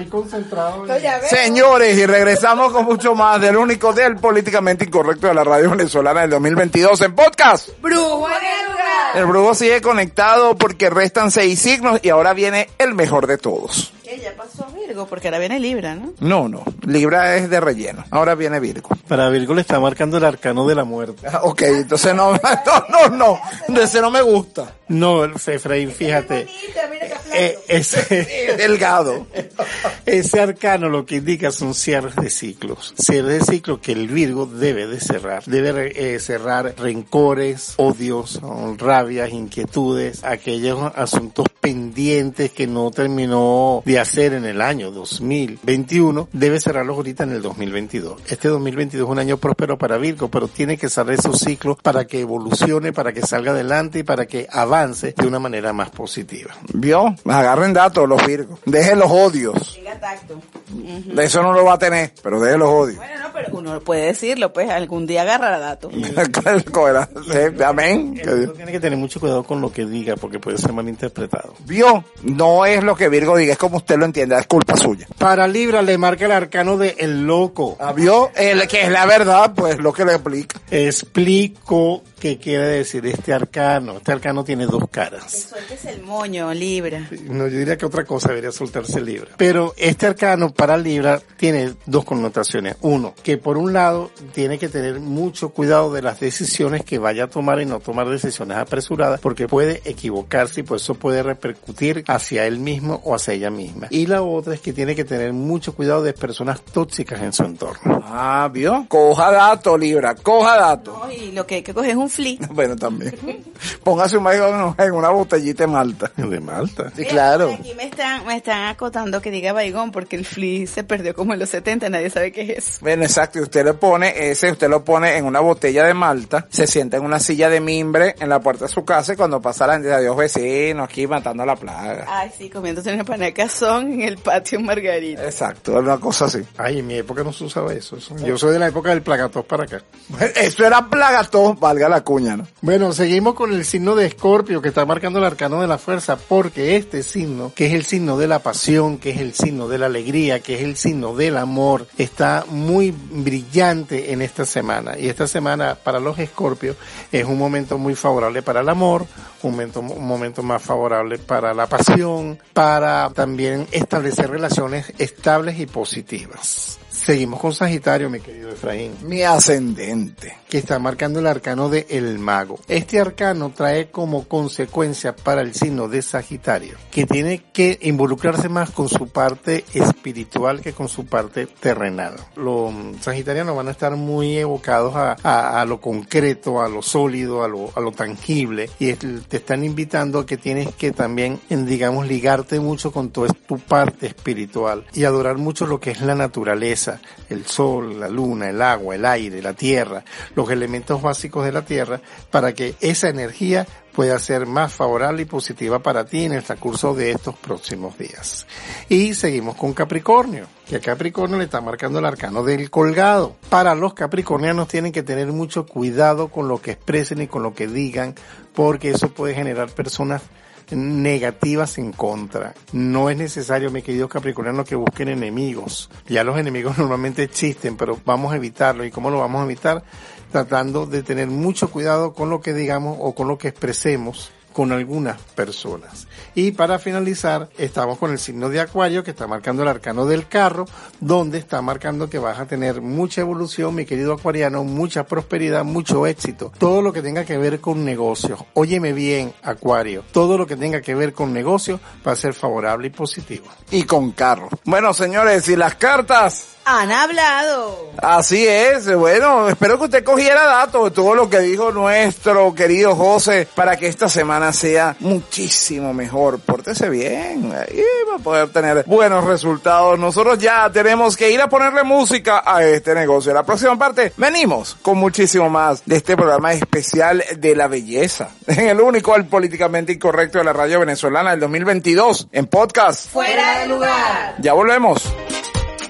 Estoy concentrado. en- Señores, y regresamos con mucho más del único del políticamente incorrecto de la radio venezolana del 2022 en podcast. Brujo en el lugar. El brujo sigue conectado porque restan seis signos y ahora viene el mejor de todos. Que ya pasó a Virgo, porque ahora viene Libra, ¿no? No, no, Libra es de relleno. Ahora viene Virgo. Para Virgo le está marcando el arcano de la muerte. Ah, Ok, entonces no, no, no, no, de ese no me gusta. No, Efraín, fíjate. Eh, ese, Delgado. ese arcano lo que indica son cierres de ciclos. Cierres de ciclos que el Virgo debe de cerrar. Debe eh, cerrar rencores, odios, rabias, inquietudes, aquellos asuntos pendientes que no terminó de hacer en el año 2021. Debe cerrarlos ahorita en el 2022. Este 2022 es un año próspero para Virgo, pero tiene que cerrar esos ciclos para que evolucione, para que salga adelante y para que avance de una manera más positiva. ¿Vio? Agarren datos los Virgos. Dejen los odios. Tenga tacto. Eso no lo va a tener, pero dejen los odios. Bueno, no, pero uno puede decirlo, pues algún día agarrará datos. Amén. Tiene que tener mucho cuidado con lo que diga porque puede ser malinterpretado. Vio, no es lo que Virgo diga, es como usted lo entienda, es culpa suya. Para Libra le marca el arcano de el loco. Ah, ¿Vio? El, que es la verdad, pues lo que le explica. Explico qué quiere decir este arcano. Este arcano tiene dos caras. Sueltes el moño, Libra. No, yo diría que otra cosa debería soltarse Libra. Pero este arcano para Libra tiene dos connotaciones. Uno, que por un lado tiene que tener mucho cuidado de las decisiones que vaya a tomar y no tomar decisiones apresuradas porque puede equivocarse y por eso puede repercutir hacia él mismo o hacia ella misma. Y la otra es que tiene que tener mucho cuidado de personas tóxicas en su entorno. Ah, ¿vio? Coja dato, Libra, coja dato. No, y lo que hay que coger es un flea. Bueno, también. Póngase un baigón en una botellita de malta. De Malta. Sí, claro. Aquí me están, me están acotando que diga baigón porque el flea se perdió como en los 70, nadie sabe qué es eso. Bueno, exacto, y usted le pone ese, usted lo pone en una botella de malta, se sienta en una silla de mimbre en la puerta de su casa y cuando pasa la gente, adiós vecino, aquí matando la plaga. Ay, sí, comiéndose una pana de cazón en el patio Margarita. Exacto, una cosa así. Ay, en mi época no se usaba eso. eso- Yo soy de la época del plagatós para acá. Bueno, Eso era plagatón, valga la cuña, ¿no? Bueno, seguimos con el signo de Escorpio que está marcando el arcano de la fuerza porque este signo, que es el signo de la pasión, que es el signo de la alegría, que es el signo del amor, está muy brillante en esta semana. Y esta semana para los Escorpios es un momento muy favorable para el amor, un momento, un momento más favorable para la pasión, para también establecer relaciones estables y positivas. Seguimos con Sagitario, mi querido Efraín Mi ascendente. Que está marcando el arcano de El Mago. Este arcano trae como consecuencia para el signo de Sagitario que tiene que involucrarse más con su parte espiritual que con su parte terrenal. Los mm, sagitarianos van a estar muy evocados a, a- lo concreto, a lo sólido, a lo, a lo tangible y te están invitando a que tienes que también, digamos, ligarte mucho con toda tu parte espiritual y adorar mucho lo que es la naturaleza, el sol, la luna, el agua, el aire, la tierra, los elementos básicos de la tierra, para que esa energía pueda ser más favorable y positiva para ti en el transcurso de estos próximos días. Y seguimos con Capricornio, que a Capricornio le está marcando el arcano del colgado. Para los capricornianos tienen que tener mucho cuidado con lo que expresen y con lo que digan, porque eso puede generar personas negativas en contra. No es necesario, mi querido Capricorniano, que busquen enemigos. Ya los enemigos normalmente existen, pero vamos a evitarlo. ¿Y cómo lo vamos a evitar? Tratando de tener mucho cuidado con lo que digamos o con lo que expresemos con algunas personas. Y para finalizar, estamos con el signo de Acuario que está marcando el arcano del carro, donde está marcando que vas a tener mucha evolución, mi querido acuariano, mucha prosperidad, mucho éxito. Todo lo que tenga que ver con negocios. Óyeme bien, Acuario. Todo lo que tenga que ver con negocios va a ser favorable y positivo. Y con carro. Bueno, señores, y las cartas. Han hablado. Así es, bueno, espero que usted cogiera datos de todo lo que dijo nuestro querido José para que esta semana sea muchísimo mejor. Pórtese bien y va a poder tener buenos resultados. Nosotros ya tenemos que ir a ponerle música a este negocio. La próxima parte venimos con muchísimo más de este programa especial de la belleza. En el único, el políticamente incorrecto de la radio venezolana del 2022 en podcast. Fuera de lugar. Ya volvemos.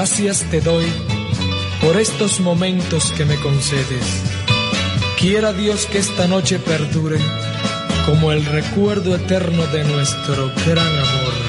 Gracias te doy por estos momentos que me concedes. Quiera Dios que esta noche perdure como el recuerdo eterno de nuestro gran amor.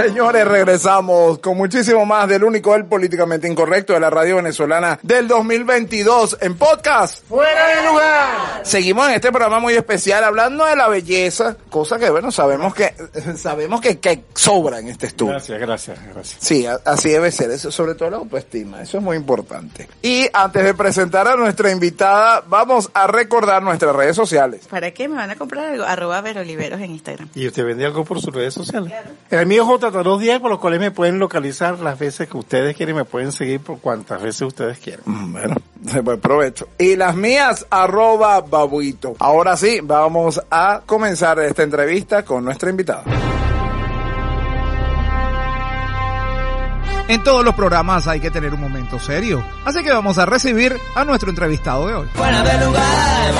Señores, regresamos con muchísimo más del único, el políticamente incorrecto de la radio venezolana del 2022 en podcast. ¡Fuera de lugar! Seguimos en este programa muy especial hablando de la belleza, cosa que bueno, sabemos que, sabemos que, que sobra en este estudio. Gracias, gracias, gracias. Sí, a- así debe ser, eso sobre todo la autoestima, eso es muy importante. Y antes de presentar a nuestra invitada, vamos a recordar nuestras redes sociales. ¿Para qué me van a comprar algo? Arroba Veroliveros en Instagram. ¿Y usted vende algo por sus redes sociales? El mío es J210, por los cuales me pueden localizar las veces que ustedes quieren, me pueden seguir por cuantas veces ustedes quieran. Mm, Bueno, buen provecho. Y las mías, arroba babuito. Ahora sí, vamos a comenzar esta entrevista con nuestra invitada. En todos los programas hay que tener un momento serio. Así que vamos a recibir a nuestro entrevistado de hoy. Fuera de lugar,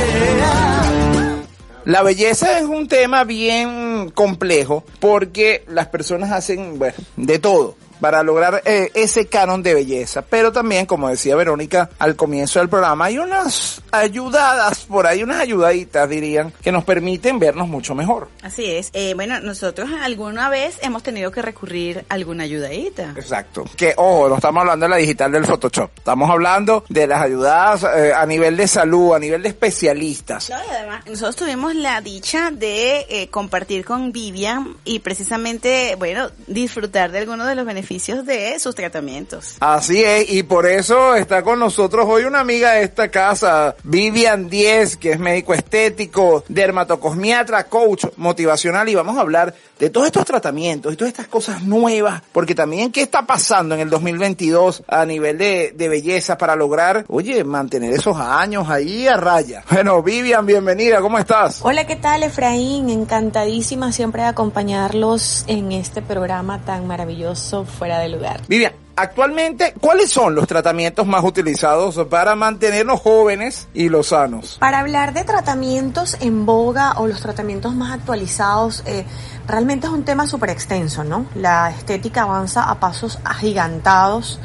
La belleza es un tema bien complejo porque las personas hacen bueno, de todo para lograr eh, ese canon de belleza. Pero también, como decía Verónica al comienzo del programa, hay unas ayudadas por ahí, unas ayudaditas dirían, que nos permiten vernos mucho mejor. Así es. Eh, bueno, nosotros alguna vez hemos tenido que recurrir a alguna ayudadita. Exacto. Que, ojo, no estamos hablando de la digital del Photoshop. Estamos hablando de las ayudadas eh, a nivel de salud, a nivel de especialistas. No, y además, nosotros tuvimos la dicha de eh, compartir con Vivian y precisamente, bueno, disfrutar de algunos de los beneficios de sus tratamientos. Así es, y por eso está con nosotros hoy una amiga de esta casa, Vivian 10, que es médico estético, dermatocosmiatra, coach motivacional, y vamos a hablar de todos estos tratamientos y todas estas cosas nuevas, porque también qué está pasando en el 2022 a nivel de, de belleza para lograr, oye, mantener esos años ahí a raya. Bueno, Vivian, bienvenida, ¿cómo estás? Hola, ¿qué tal Efraín? Encantadísima siempre de acompañarlos en este programa tan maravilloso fuera de lugar. Vivian, actualmente, ¿cuáles son los tratamientos más utilizados para mantenernos jóvenes y los sanos? Para hablar de tratamientos en boga o los tratamientos más actualizados, eh, realmente es un tema súper extenso, ¿no? La estética avanza a pasos agigantados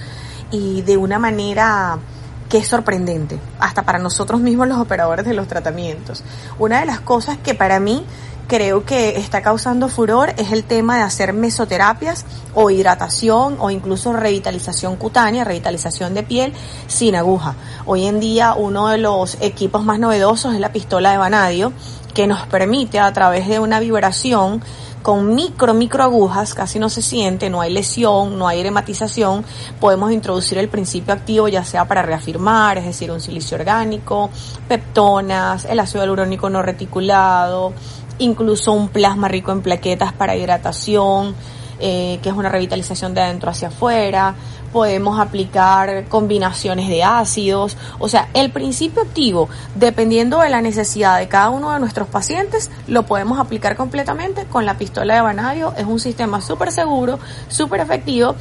y de una manera que es sorprendente, hasta para nosotros mismos los operadores de los tratamientos. Una de las cosas que para mí creo que está causando furor es el tema de hacer mesoterapias o hidratación o incluso revitalización cutánea, revitalización de piel sin aguja. Hoy en día uno de los equipos más novedosos es la pistola de vanadio que nos permite a través de una vibración con micro, micro agujas, casi no se siente, no hay lesión, no hay erematización, podemos introducir el principio activo ya sea para reafirmar, es decir, un silicio orgánico, peptonas, el ácido hialurónico no reticulado, incluso un plasma rico en plaquetas para hidratación, eh, que es una revitalización de adentro hacia afuera, podemos aplicar combinaciones de ácidos, o sea, el principio activo, dependiendo de la necesidad de cada uno de nuestros pacientes, lo podemos aplicar completamente con la pistola de vanadio, es un sistema súper seguro, súper efectivo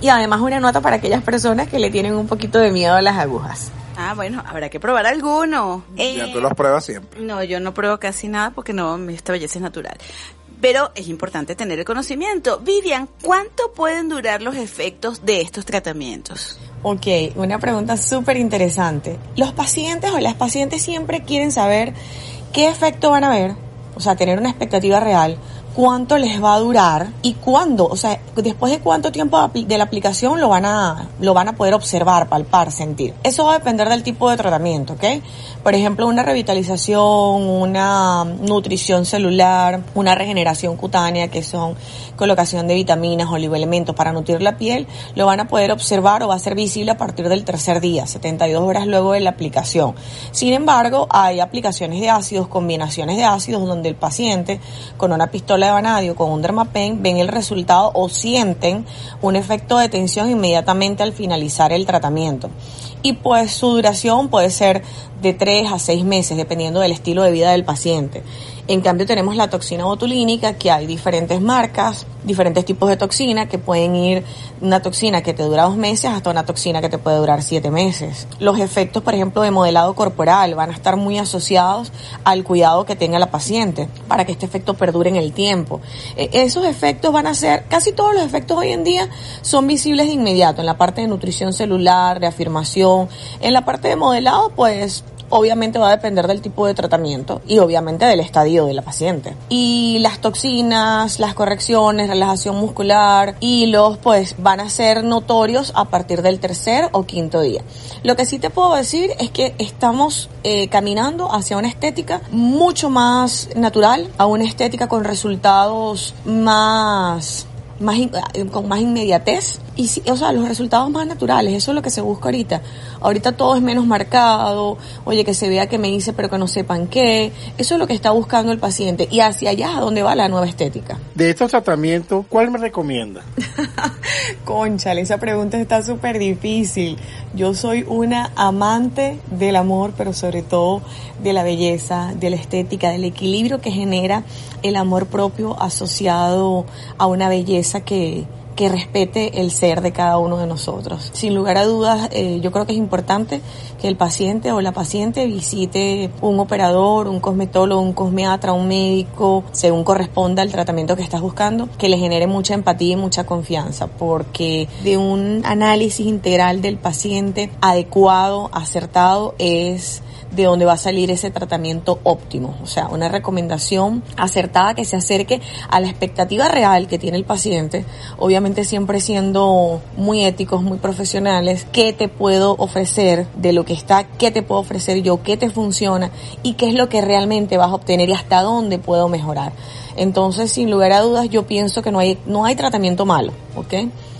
y además una nota para aquellas personas que le tienen un poquito de miedo a las agujas. Ah, bueno, habrá que probar alguno. Ya Eh, tú los pruebas siempre. No, yo no pruebo casi nada porque no, esta belleza es natural. Pero es importante tener el conocimiento. Vivian, ¿cuánto pueden durar los efectos de estos tratamientos? Ok, una pregunta súper interesante. Los pacientes o las pacientes siempre quieren saber qué efecto van a ver, o sea, tener una expectativa real, cuánto les va a durar y cuándo, o sea, después de cuánto tiempo de la aplicación lo van a, lo van a poder observar, palpar, sentir. Eso va a depender del tipo de tratamiento, ¿ok? Por ejemplo, una revitalización, una nutrición celular, una regeneración cutánea, que son colocación de vitaminas, oligoelementos para nutrir la piel, lo van a poder observar o va a ser visible a partir del tercer día, 72 horas luego de la aplicación. Sin embargo, hay aplicaciones de ácidos, combinaciones de ácidos, donde el paciente con una pistola vanadio, con un dermapen, ven el resultado o sienten un efecto de tensión inmediatamente al finalizar el tratamiento. Y pues su duración puede ser de 3 a 6 meses, dependiendo del estilo de vida del paciente. En cambio tenemos la toxina botulínica, que hay diferentes marcas, diferentes tipos de toxina, que pueden ir una toxina que te dura dos meses hasta una toxina que te puede durar siete meses. Los efectos, por ejemplo, de modelado corporal van a estar muy asociados al cuidado que tenga la paciente para que este efecto perdure en el tiempo. Eh, esos efectos van a ser, casi todos los efectos hoy en día son visibles de inmediato, en la parte de nutrición celular, reafirmación, en la parte de modelado, pues obviamente va a depender del tipo de tratamiento y obviamente del estadio de la paciente. Y las toxinas, las correcciones, relajación muscular, hilos, pues van a ser notorios a partir del tercer o quinto día. Lo que sí te puedo decir es que estamos eh, caminando hacia una estética mucho más natural, a una estética con resultados más más eh, con más inmediatez y sí, o sea los resultados más naturales eso es lo que se busca ahorita ahorita todo es menos marcado oye que se vea que me hice pero que no sepan qué eso es lo que está buscando el paciente y hacia allá es a donde va la nueva estética De estos tratamientos, ¿cuál me recomienda? Conchale, esa pregunta está súper difícil. Yo soy una amante del amor, pero sobre todo de la belleza, de la estética, del equilibrio que genera el amor propio asociado a una belleza que, que respete el ser de cada uno de nosotros. Sin lugar a dudas, eh, yo creo que es importante que el paciente o la paciente visite un operador, un cosmetólogo, un cosmeatra, un médico, según corresponda al tratamiento que estás buscando, que le genere mucha empatía y mucha confianza, porque de un análisis integral del paciente adecuado, acertado, es de dónde va a salir ese tratamiento óptimo. O sea, una recomendación acertada que se acerque a la expectativa real que tiene el paciente, obviamente siempre siendo muy éticos, muy profesionales, qué te puedo ofrecer de lo que está, qué te puedo ofrecer yo, qué te funciona y qué es lo que realmente vas a obtener y hasta dónde puedo mejorar. Entonces, sin lugar a dudas, yo pienso que no hay, no hay tratamiento malo, ¿ok?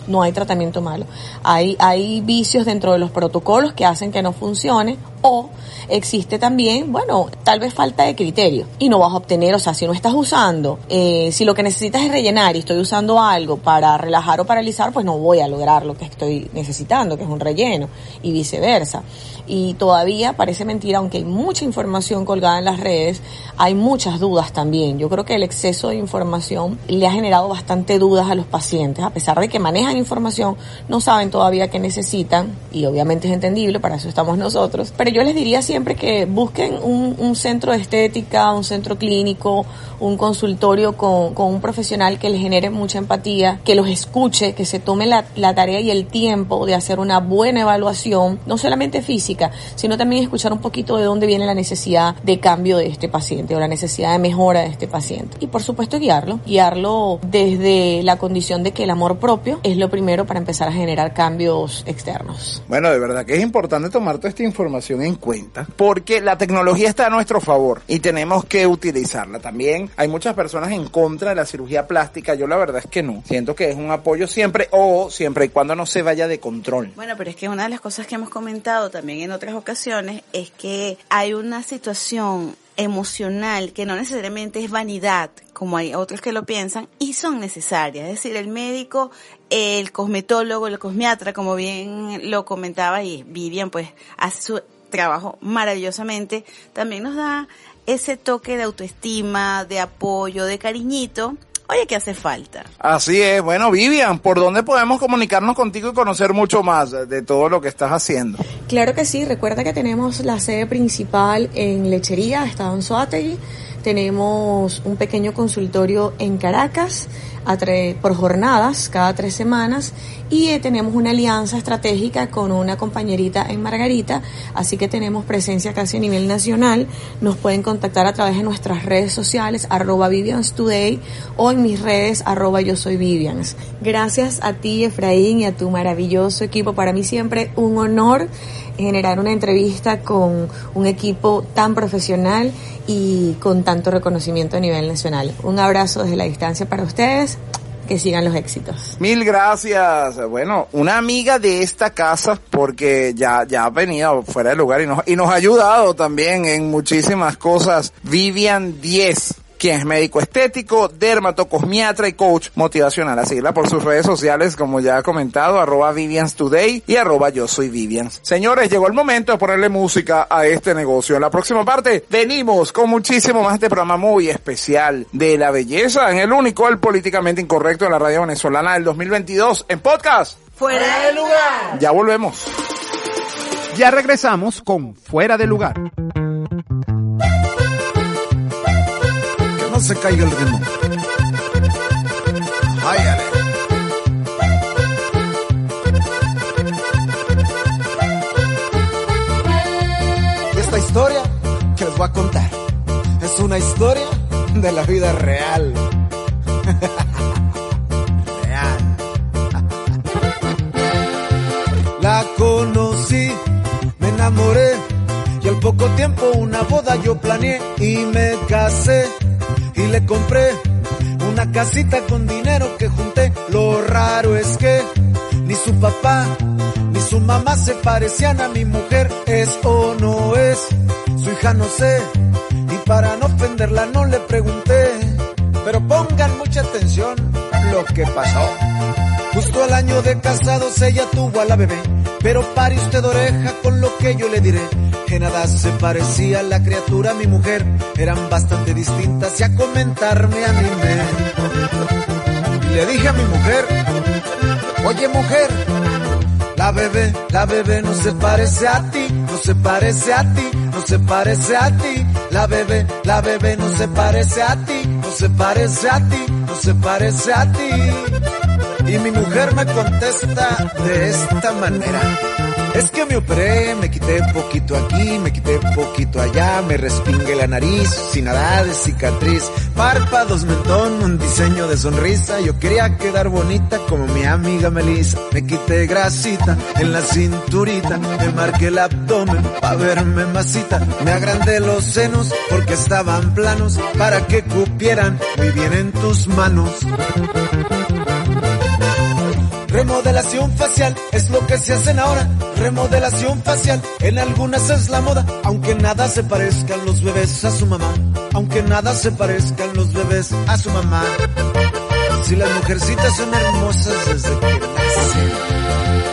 No hay tratamiento malo. Hay, hay vicios dentro de los protocolos que hacen que no funcione o existe también, bueno, tal vez falta de criterio y no vas a obtener, o sea, si no estás usando, eh, si lo que necesitas es rellenar y estoy usando algo para relajar o paralizar, pues no voy a lograr lo que estoy necesitando, que es un relleno y viceversa. Y todavía parece mentira, aunque hay mucha información colgada en las redes, hay muchas dudas también. Yo creo que el exceso de información le ha generado bastante dudas a los pacientes, a pesar de que manejan información, no saben todavía qué necesitan y obviamente es entendible, para eso estamos nosotros. Pero yo les diría siempre que busquen un, un centro de estética, un centro clínico, un consultorio con, con un profesional que les genere mucha empatía, que los escuche, que se tome la, la tarea y el tiempo de hacer una buena evaluación, no solamente física, sino también escuchar un poquito de dónde viene la necesidad de cambio de este paciente o la necesidad de mejora de este paciente. Y por supuesto guiarlo, guiarlo desde la condición de que el amor propio es lo primero para empezar a generar cambios externos. Bueno, de verdad que es importante tomar toda esta información en cuenta porque la tecnología está a nuestro favor y tenemos que utilizarla. También hay muchas personas en contra de la cirugía plástica. Yo la verdad es que no. Siento que es un apoyo siempre o siempre y cuando no se vaya de control. Bueno, pero es que una de las cosas que hemos comentado también en otras ocasiones es que hay una situación emocional, que no necesariamente es vanidad, como hay otros que lo piensan, y son necesarias. Es decir, el médico, el cosmetólogo, el cosmiatra, como bien lo comentaba y Vivian, pues hace su trabajo maravillosamente, también nos da ese toque de autoestima, de apoyo, de cariñito. Oye, que hace falta. Así es. Bueno, Vivian, ¿por dónde podemos comunicarnos contigo y conocer mucho más de todo lo que estás haciendo? Claro que sí, recuerda que tenemos la sede principal en Lechería, Estado en Soategui. Tenemos un pequeño consultorio en Caracas por jornadas cada tres semanas y eh, tenemos una alianza estratégica con una compañerita en Margarita, así que tenemos presencia casi a nivel nacional. Nos pueden contactar a través de nuestras redes sociales, arroba Vivians Today o en mis redes, arroba yo soy Vivians. Gracias a ti, Efraín, y a tu maravilloso equipo. Para mí siempre un honor generar una entrevista con un equipo tan profesional y con tanto reconocimiento a nivel nacional. Un abrazo desde la distancia para ustedes. Que sigan los éxitos. Mil gracias. Bueno, una amiga de esta casa, porque ya, ya ha venido fuera de lugar y nos, y nos ha ayudado también en muchísimas cosas. Vivian 10 quien es médico estético, dermatocosmiatra y coach motivacional. A seguirla por sus redes sociales, como ya ha comentado, arroba Vivians Today y arroba yo soy Vivians. Señores, llegó el momento de ponerle música a este negocio. En la próxima parte venimos con muchísimo más de este programa muy especial de la belleza en el único, el políticamente incorrecto de la radio venezolana del 2022 en podcast. Fuera de lugar. Ya volvemos. Ya regresamos con Fuera de Lugar. Se caiga el ritmo. Ay. Esta historia que les voy a contar es una historia de la vida real. real. La conocí, me enamoré y al poco tiempo una boda yo planeé y me casé y le compré una casita con dinero que junté. Lo raro es que ni su papá ni su mamá se parecían a mi mujer, es o no es. Su hija no sé y para no ofenderla no le pregunté. Pero pongan mucha atención lo que pasó. Justo al año de casados ella tuvo a la bebé, pero pare usted oreja con lo que yo le diré. Que nada se parecía a la criatura, mi mujer, eran bastante distintas y a comentarme animé. Y le dije a mi mujer, oye mujer, la bebé, la bebé no se parece a ti, no se parece a ti, no se parece a ti. La bebé, la bebé no se parece a ti, no se parece a ti, no se parece a ti. Y mi mujer me contesta de esta manera. Es que me operé, me quité poquito aquí, me quité poquito allá, me respingué la nariz, sin nada de cicatriz, párpados, mentón, un diseño de sonrisa, yo quería quedar bonita como mi amiga Melissa, me quité grasita en la cinturita, me marqué el abdomen pa' verme masita, me agrandé los senos porque estaban planos, para que cupieran muy bien en tus manos. Remodelación facial es lo que se hacen ahora. Remodelación facial en algunas es la moda. Aunque nada se parezcan los bebés a su mamá. Aunque nada se parezcan los bebés a su mamá. Si las mujercitas son hermosas desde que nacen.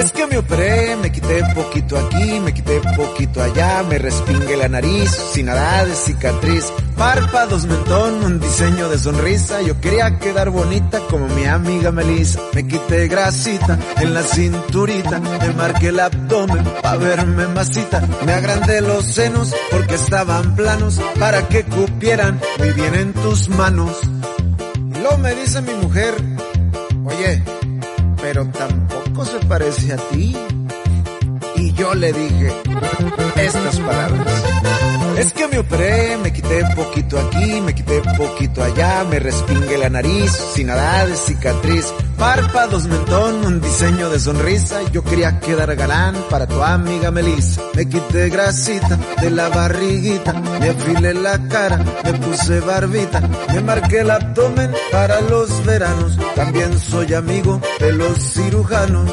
Es que me operé, me quité poquito aquí, me quité poquito allá, me respingué la nariz, sin nada de cicatriz, párpados, mentón, un diseño de sonrisa, yo quería quedar bonita como mi amiga Melissa, me quité grasita en la cinturita, me marqué el abdomen pa' verme masita, me agrandé los senos porque estaban planos, para que cupieran muy bien en tus manos. Luego me dice mi mujer, oye, pero tampoco se parece a ti. Y yo le dije estas palabras. Es que me operé, me quité poquito aquí, me quité poquito allá, me respingué la nariz, sin nada de cicatriz, párpados, mentón, un diseño de sonrisa, yo quería quedar galán para tu amiga Melissa. Me quité grasita de la barriguita, me afilé la cara, me puse barbita, me marqué el abdomen para los veranos, también soy amigo de los cirujanos.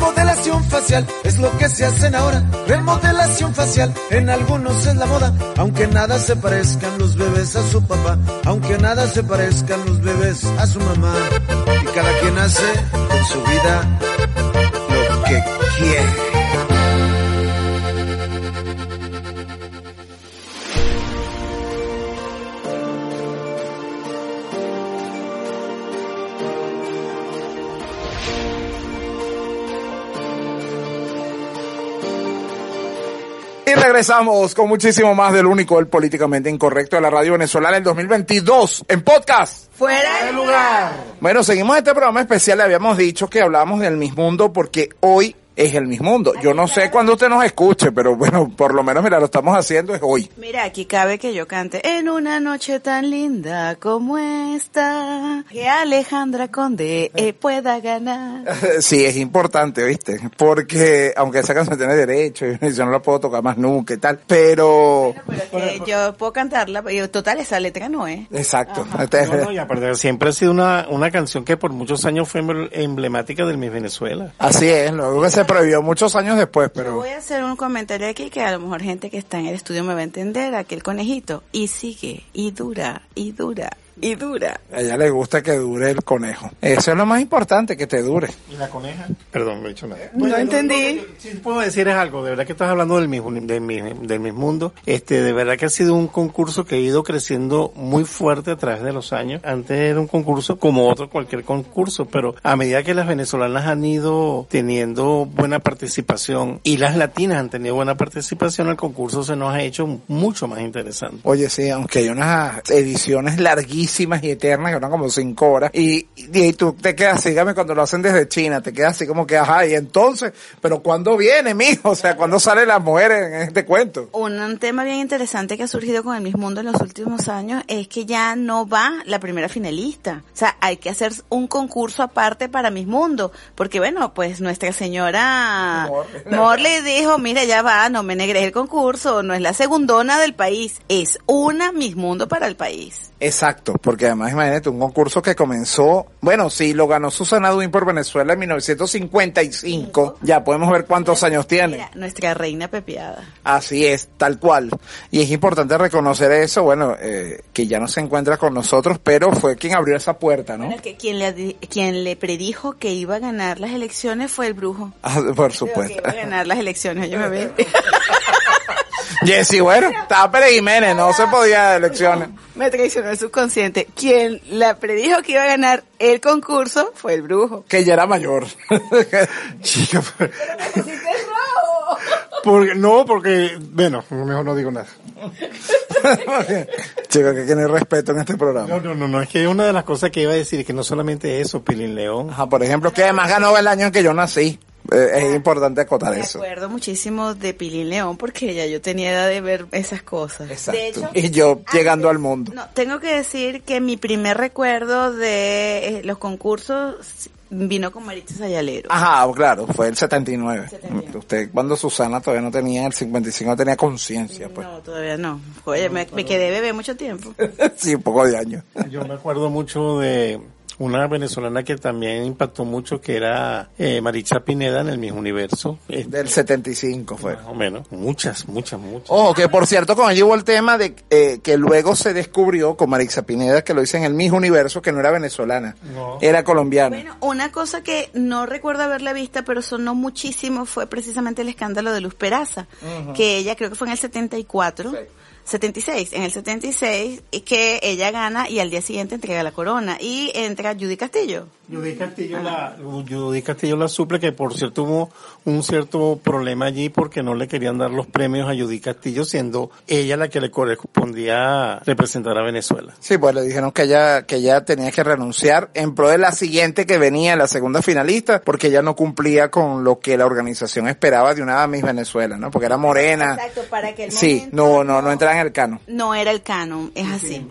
Remodelación facial es lo que se hacen ahora. Remodelación facial en algunos es la moda. Aunque nada se parezcan los bebés a su papá. Aunque nada se parezcan los bebés a su mamá. Y cada quien hace con su vida lo que quiere. Y regresamos con muchísimo más del único, el políticamente incorrecto de la radio venezolana en 2022 en podcast. Fuera de lugar. Bueno, seguimos este programa especial. Le habíamos dicho que hablamos del Mundo porque hoy es el Mundo. Yo no sé cuándo usted nos escuche, pero bueno, por lo menos, mira, lo estamos haciendo es hoy. Mira, aquí cabe que yo cante en una noche tan linda como esta, que Alejandra Conde eh, pueda ganar. Sí, es importante, ¿viste? Porque, aunque esa canción tiene derecho, y yo no la puedo tocar más nunca y tal, pero... Eh, yo puedo cantarla, pero total, esa letra no es. Exacto. No, no, y aparte, siempre ha sido una, una canción que por muchos años fue emblemática del Miss Venezuela. Así es, luego que se prohibió muchos años después, pero... Voy a hacer un comentario aquí que a lo mejor gente que está en el estudio me va a entender, aquel conejito, y sigue, y dura, y dura, y dura. A ella le gusta que dure el conejo. Eso es lo más importante, que te dure. ¿Y la coneja? Perdón, no he dicho nada. No entendí. Si puedo decir es algo, de verdad que estás hablando del mismo, del, mi- del Miss Mundo, este, de verdad que ha sido un concurso que ha ido creciendo muy fuerte a través de los años. Antes era un concurso como otro cualquier concurso, pero a medida que las venezolanas han ido teniendo buena participación y las latinas han tenido buena participación, el concurso se nos ha hecho mucho más interesante. Oye, sí, aunque hay unas ediciones larguísimas y eternas que duran como cinco horas y, y, tú te quedas, sígame cuando lo hacen desde China, te quedas así como que, ajá, y entonces, pero ¿cuándo viene, mijo? O sea, ¿cuándo salen las mujeres en este cuento? Un tema bien interesante que ha surgido con el Miss Mundo en los últimos años es que ya no va la primera finalista. O sea, hay que hacer un concurso aparte para Miss Mundo. Porque bueno, pues nuestra señora Morley. Morley dijo, mira, ya va, no me negres el concurso, no es la segundona del país, es una Miss Mundo para el país. Exacto, porque además imagínate, un concurso que comenzó, bueno, sí, lo ganó Susana Duin por Venezuela en 1955, ya podemos ver cuántos años tiene. Mira, nuestra reina pepiada. Así es, tal cual. Y es importante reconocer eso, bueno, eh, que ya no se encuentra con nosotros, pero fue quien abrió esa puerta, ¿no? Bueno, que quien le, quien le predijo que iba a ganar las elecciones fue el brujo. Ah, por Creo que supuesto. iba a ganar las elecciones, oye, me. Jessy, bueno, estaba Pérez Jiménez, no se podía de elecciones. Me traicionó el subconsciente. Quien la predijo que iba a ganar el concurso fue el brujo. Que ya era mayor. Chica, pero- porque, no, porque, bueno, mejor no digo nada. Chicos, que tiene respeto en este programa. No, no, no, no, es que una de las cosas que iba a decir es que no solamente eso, Pilín León. Ajá, por ejemplo, que además ganó el año en que yo nací. Eh, es importante acotar Me eso. acuerdo muchísimo de Pilín León porque ya yo tenía edad de ver esas cosas. Exacto. De hecho, y yo llegando al mundo. No, tengo que decir que mi primer recuerdo de eh, los concursos vino con Maritza Sayalero. Ajá, claro, fue el 79. 79. Usted, cuando Susana todavía no tenía, el 55 no tenía conciencia, pues. No, todavía no. Oye, me, me quedé bebé mucho tiempo. sí, un poco de años. Yo me acuerdo mucho de una venezolana que también impactó mucho, que era eh, Maricha Pineda en el mismo universo. Eh, Del 75 fue. más o menos. Muchas, muchas, muchas. Ojo, que por cierto, con ella hubo el tema de eh, que luego se descubrió con Marixa Pineda, que lo dice en el mismo universo, que no era venezolana, No. era colombiana. Bueno, una cosa que no recuerdo haberla vista, pero sonó muchísimo, fue precisamente el escándalo de Luz Peraza, que ella creo que fue en el 74. 76, en el 76, y que ella gana y al día siguiente entrega la corona y entra Judy Castillo. Judy Castillo la, Judy Castillo la suple, que por cierto hubo un cierto problema allí porque no le querían dar los premios a Judy Castillo, siendo ella la que le correspondía representar a Venezuela. Sí, pues le dijeron que ella, que ella tenía que renunciar en pro de la siguiente que venía, la segunda finalista, porque ella no cumplía con lo que la organización esperaba de una Miss Venezuela, ¿no? Porque era morena. Exacto, para que el Sí, no, no, no entraba en el cano. no era el canon, es así.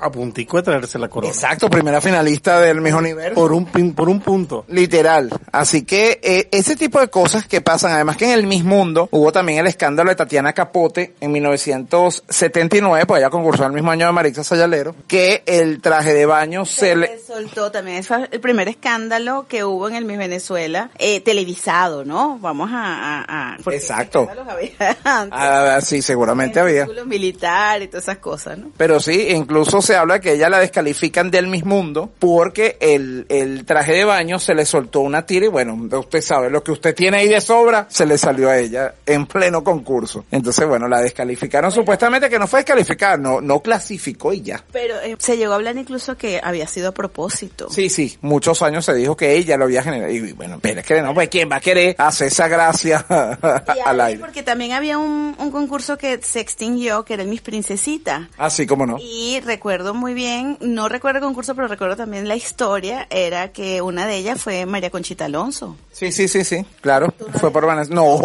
A puntico de traerse la corona. Exacto, primera finalista del Miss Universo. Por un, por un punto. Literal. Así que eh, ese tipo de cosas que pasan, además que en el mismo mundo hubo también el escándalo de Tatiana Capote en 1979, pues ella concursó el mismo año de Marixa Sayalero, que el traje de baño se le... Se soltó también, fue el primer escándalo que hubo en el Miss Venezuela, eh, televisado, ¿no? Vamos a... a- Exacto. había antes. Ah, sí, seguramente había. Militares y todas esas cosas, ¿no? Pero sí, incluso se habla que ella la descalifican del Miss Mundo porque el, el traje de baño se le soltó una tira y bueno, usted sabe, lo que usted tiene ahí de sobra se le salió a ella en pleno concurso. Entonces, bueno, la descalificaron supuestamente que no fue descalificada, no, no clasificó y ya. Pero eh, se llegó a hablar incluso que había sido a propósito. Sí, sí, muchos años se dijo que ella lo había generado. Y bueno, pero es que no, pues ¿quién va a querer hacer esa gracia Y al aire? porque también había un, un concurso que se extinguió, que era el Miss Princesita. Así como no. Y recuerdo muy bien, no recuerdo el concurso, pero recuerdo también la historia, era que una de ellas fue María Conchita Alonso. Sí, sí, sí, sí, claro. Fue por Vanessa. No,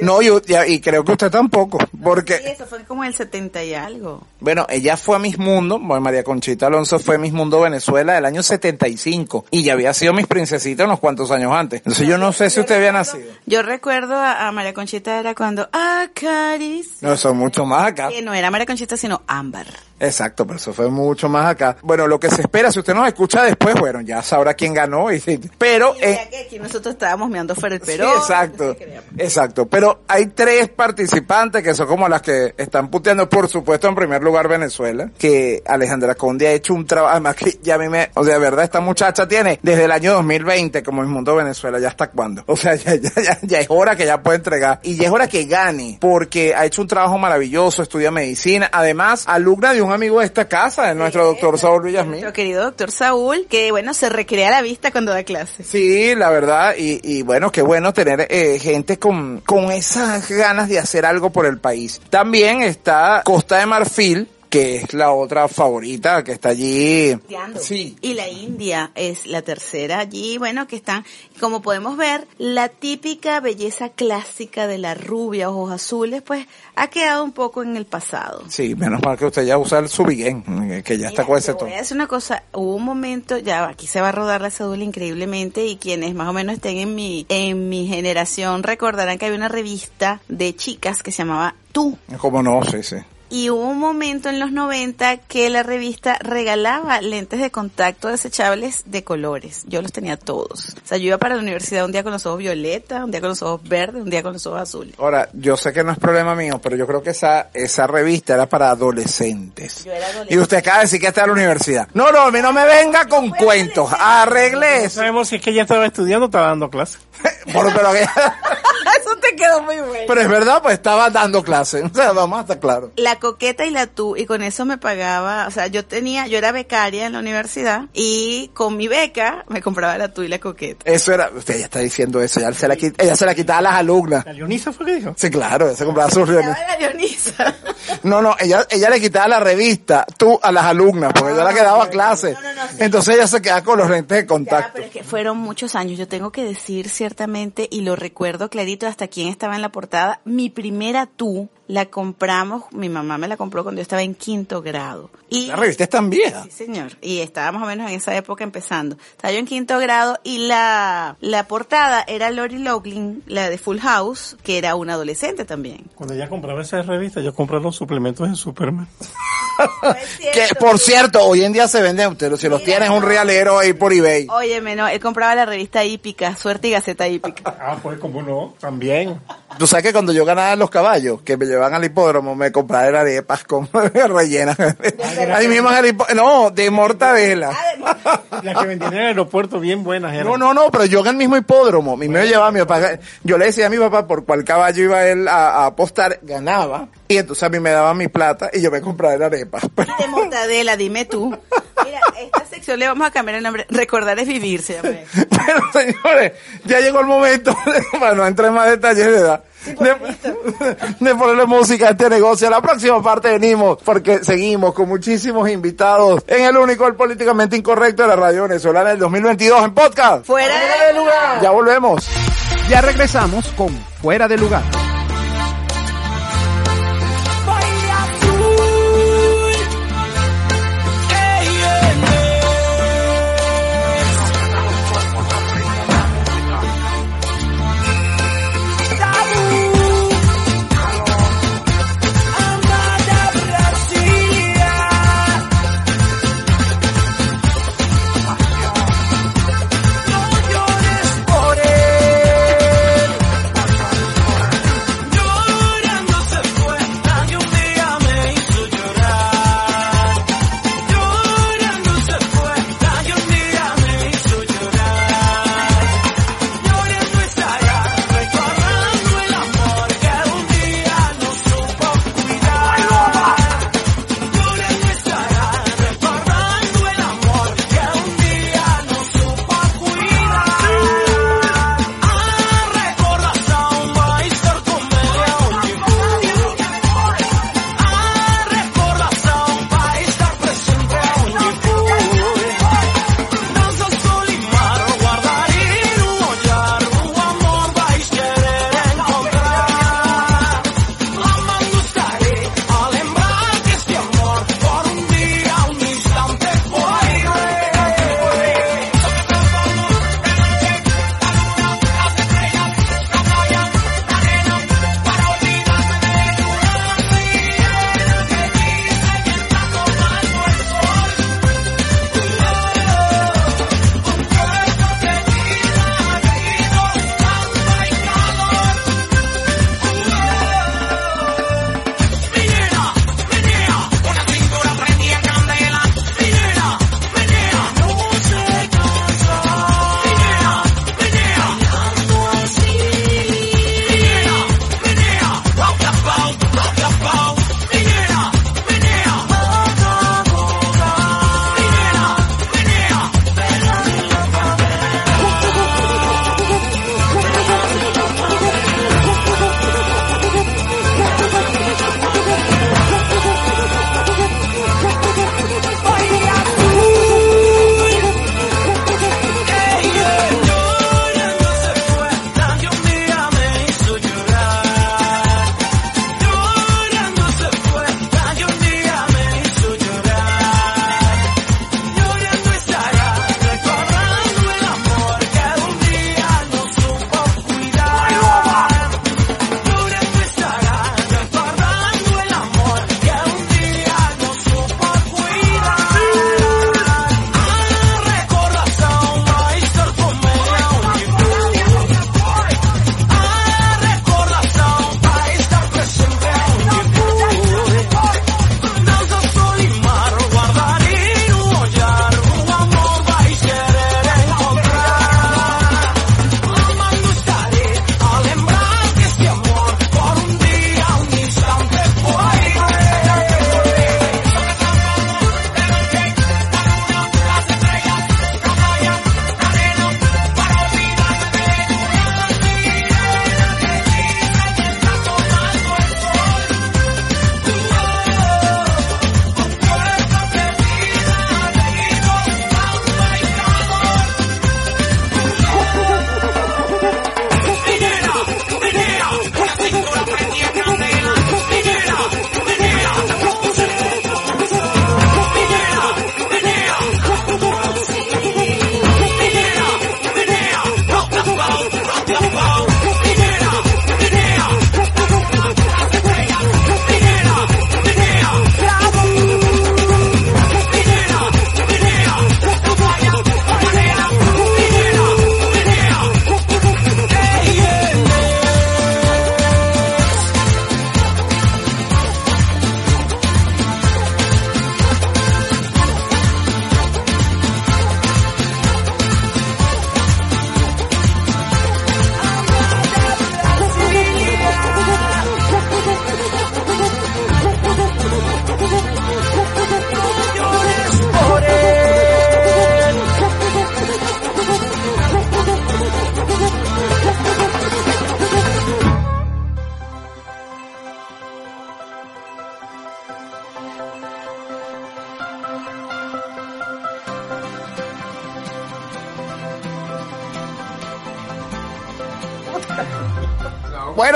no, yo, ya- y creo que usted tampoco, porque... Sí, eso fue como el 70 y algo. Bueno, ella fue a Miss Mundo, bueno, María Conchita Alonso fue Miss Mundo Venezuela del año 75 y ya había sido Miss Princesita unos cuantos años antes. Entonces yo no sé si usted había nacido. Yo recuerdo a, a María Conchita era cuando acaricia. No, eso es mucho más acá. Que no era María Conchita, sino Ámbar. Exacto, pero eso fue mucho más acá. Bueno, lo que se espera, si usted nos escucha después, bueno, ya sabrá quién ganó. Y, pero, eh, que aquí nosotros estábamos meando fuera el Sí, Perón. exacto, exacto. Pero hay tres participantes que son como las que están puteando, por supuesto, en primer lugar Venezuela, que Alejandra Conde ha hecho un trabajo, además que ya a mí me, o sea, verdad, esta muchacha tiene desde el año 2020 como el mundo Venezuela, ya hasta cuándo. O sea, ya, ya, ya, ya es hora que ya pueda entregar y ya es hora que gane, porque ha hecho un trabajo maravilloso, estudia medicina, además, alumna de un amigo de esta casa, de nuestro doctor Saúl Villasmín. Nuestro querido doctor Saúl, que bueno, se recrea la vista cuando da clases. Sí, la verdad, y, y bueno, qué bueno tener eh, gente con, con esas ganas de hacer algo por el país. También está Costa de Marfil, que es la otra favorita que está allí. Sí. Y la India es la tercera allí, bueno, que están, como podemos ver, la típica belleza clásica de la rubia, ojos azules, pues ha quedado un poco en el pasado. Sí, menos mal que usted ya usa el subiguén, que ya está con ese tono. voy a decir una cosa, hubo un momento, ya aquí se va a rodar la cédula increíblemente y quienes más o menos estén en mi, en mi generación recordarán que había una revista de chicas que se llamaba Tú. Como no, sí, sí. Y hubo un momento en los 90 que la revista regalaba lentes de contacto desechables de colores. Yo los tenía todos. O sea, yo iba para la universidad un día con los ojos violeta, un día con los ojos verdes, un día con los ojos azules. Ahora, yo sé que no es problema mío, pero yo creo que esa, esa revista era para adolescentes. Yo era adolescente. Y usted acaba de decir que está en la universidad. No, no, a mí no me venga con cuentos. Arregle No sabemos si es que ella estaba estudiando o estaba dando clase. Por- pero, que- Eso te quedó muy bueno. pero es verdad, pues estaba dando clases. O sea, vamos a estar claros. la coqueta y la tú y con eso me pagaba, o sea, yo tenía, yo era becaria en la universidad y con mi beca me compraba la tú y la coqueta. Eso era, usted ya está diciendo eso, ya se la, ella se la quitaba a las alumnas. ¿La Leonisa fue que dijo? Sí, claro, ella se compraba sus la Leonisa. No, no, ella, ella le quitaba la revista, tú a las alumnas, porque yo la que daba clases. Entonces ella se quedaba con los lentes de Ya, contacto. pero es que fueron muchos años. Yo tengo que decir ciertamente, y lo recuerdo clarito hasta quién estaba en la portada, mi primera tú la compramos, mi mamá me la compró cuando yo estaba en quinto grado. Y La revista es tan vieja. Sí, señor. Y estaba más o menos en esa época empezando. Estaba yo en quinto grado y la, la portada era Lori Loughlin, la de Full House, que era una adolescente también. Cuando ella compraba esa revista, yo compraba los suplementos en Superman. Que, por cierto, hoy en día se venden, usted si los tienes un realero ahí por eBay. Óyeme, no, él compraba la revista hípica, Suerte y Gaceta Hípica. Ah, pues como no, también. Tú sabes que cuando yo ganaba los caballos, que me llevaban al hipódromo, me compraban arepas con rellenas. Ahí mismo en el hipódromo, no, de mortadela. Las que vendían en el aeropuerto, bien buenas eran. No, no, no, pero yo en el mismo hipódromo, mi me llevaba mi papá, yo le decía a mi papá por cuál caballo iba él a, a apostar, ganaba, y entonces a mí me daba mi plata y yo me compraba la arepa. De mortadela, dime tú. Mira, esta sección le vamos a cambiar el nombre. Recordar es vivir, se llama. Bueno, señores, ya llegó el momento, para no entrar en más detalles, ¿verdad? De, de ponerle música a este negocio. A la próxima parte venimos, porque seguimos con muchísimos invitados en el único, el políticamente incorrecto de la radio venezolana del 2022 en podcast. Fuera de lugar. Ya volvemos. Ya regresamos con Fuera de Lugar.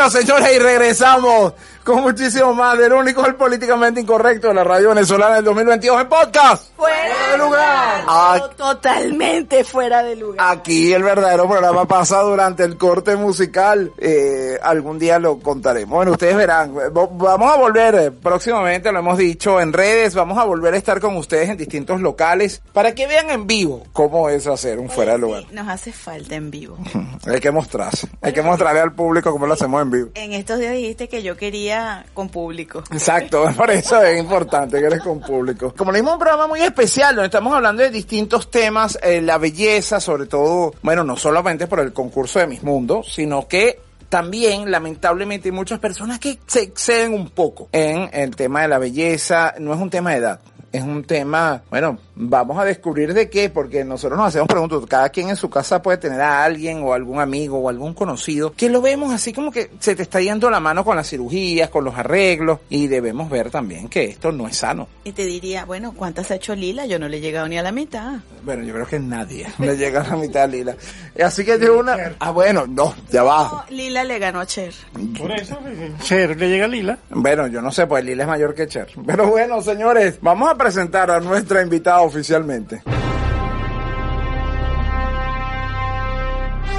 Bueno, señores, y regresamos con muchísimo más del único, el políticamente incorrecto de la radio venezolana del 2022 en podcast. Fuera de lugar. Ah, Totalmente fuera de lugar. Aquí el verdadero programa pasa durante el corte musical. Eh, algún día lo contaremos. Bueno, ustedes verán. Vamos a volver eh, próximamente, lo hemos dicho en redes. Vamos a volver a estar con ustedes en distintos locales para que vean en vivo cómo es hacer un fuera de lugar. Sí, nos hace falta en vivo. Hay que mostrarse. Hay que mostrarle al público cómo lo hacemos en vivo. En estos días dijiste que yo quería con público. Exacto, por eso es importante que eres con público. Como le dimos un programa muy especial, donde estamos hablando de distintos temas, eh, la belleza, sobre todo, bueno, no solamente por el concurso de Mis Mundo, sino que también, lamentablemente, hay muchas personas que se exceden un poco en el tema de la belleza. No es un tema de edad. Es un tema, bueno, vamos a descubrir de qué, porque nosotros nos hacemos preguntas, cada quien en su casa puede tener a alguien o algún amigo o algún conocido, que lo vemos así como que se te está yendo la mano con las cirugías, con los arreglos, y debemos ver también que esto no es sano. Y te diría, bueno, ¿cuántas ha hecho Lila? Yo no le he llegado ni a la mitad. Bueno, yo creo que nadie le llega a la mitad Lila. Así que de una... Ah, bueno, no, ya va. No, Lila le ganó a Cher. Por eso, Cher le llega a Lila. Bueno, yo no sé, pues Lila es mayor que Cher. Pero bueno, señores, vamos a presentar a nuestra invitada oficialmente.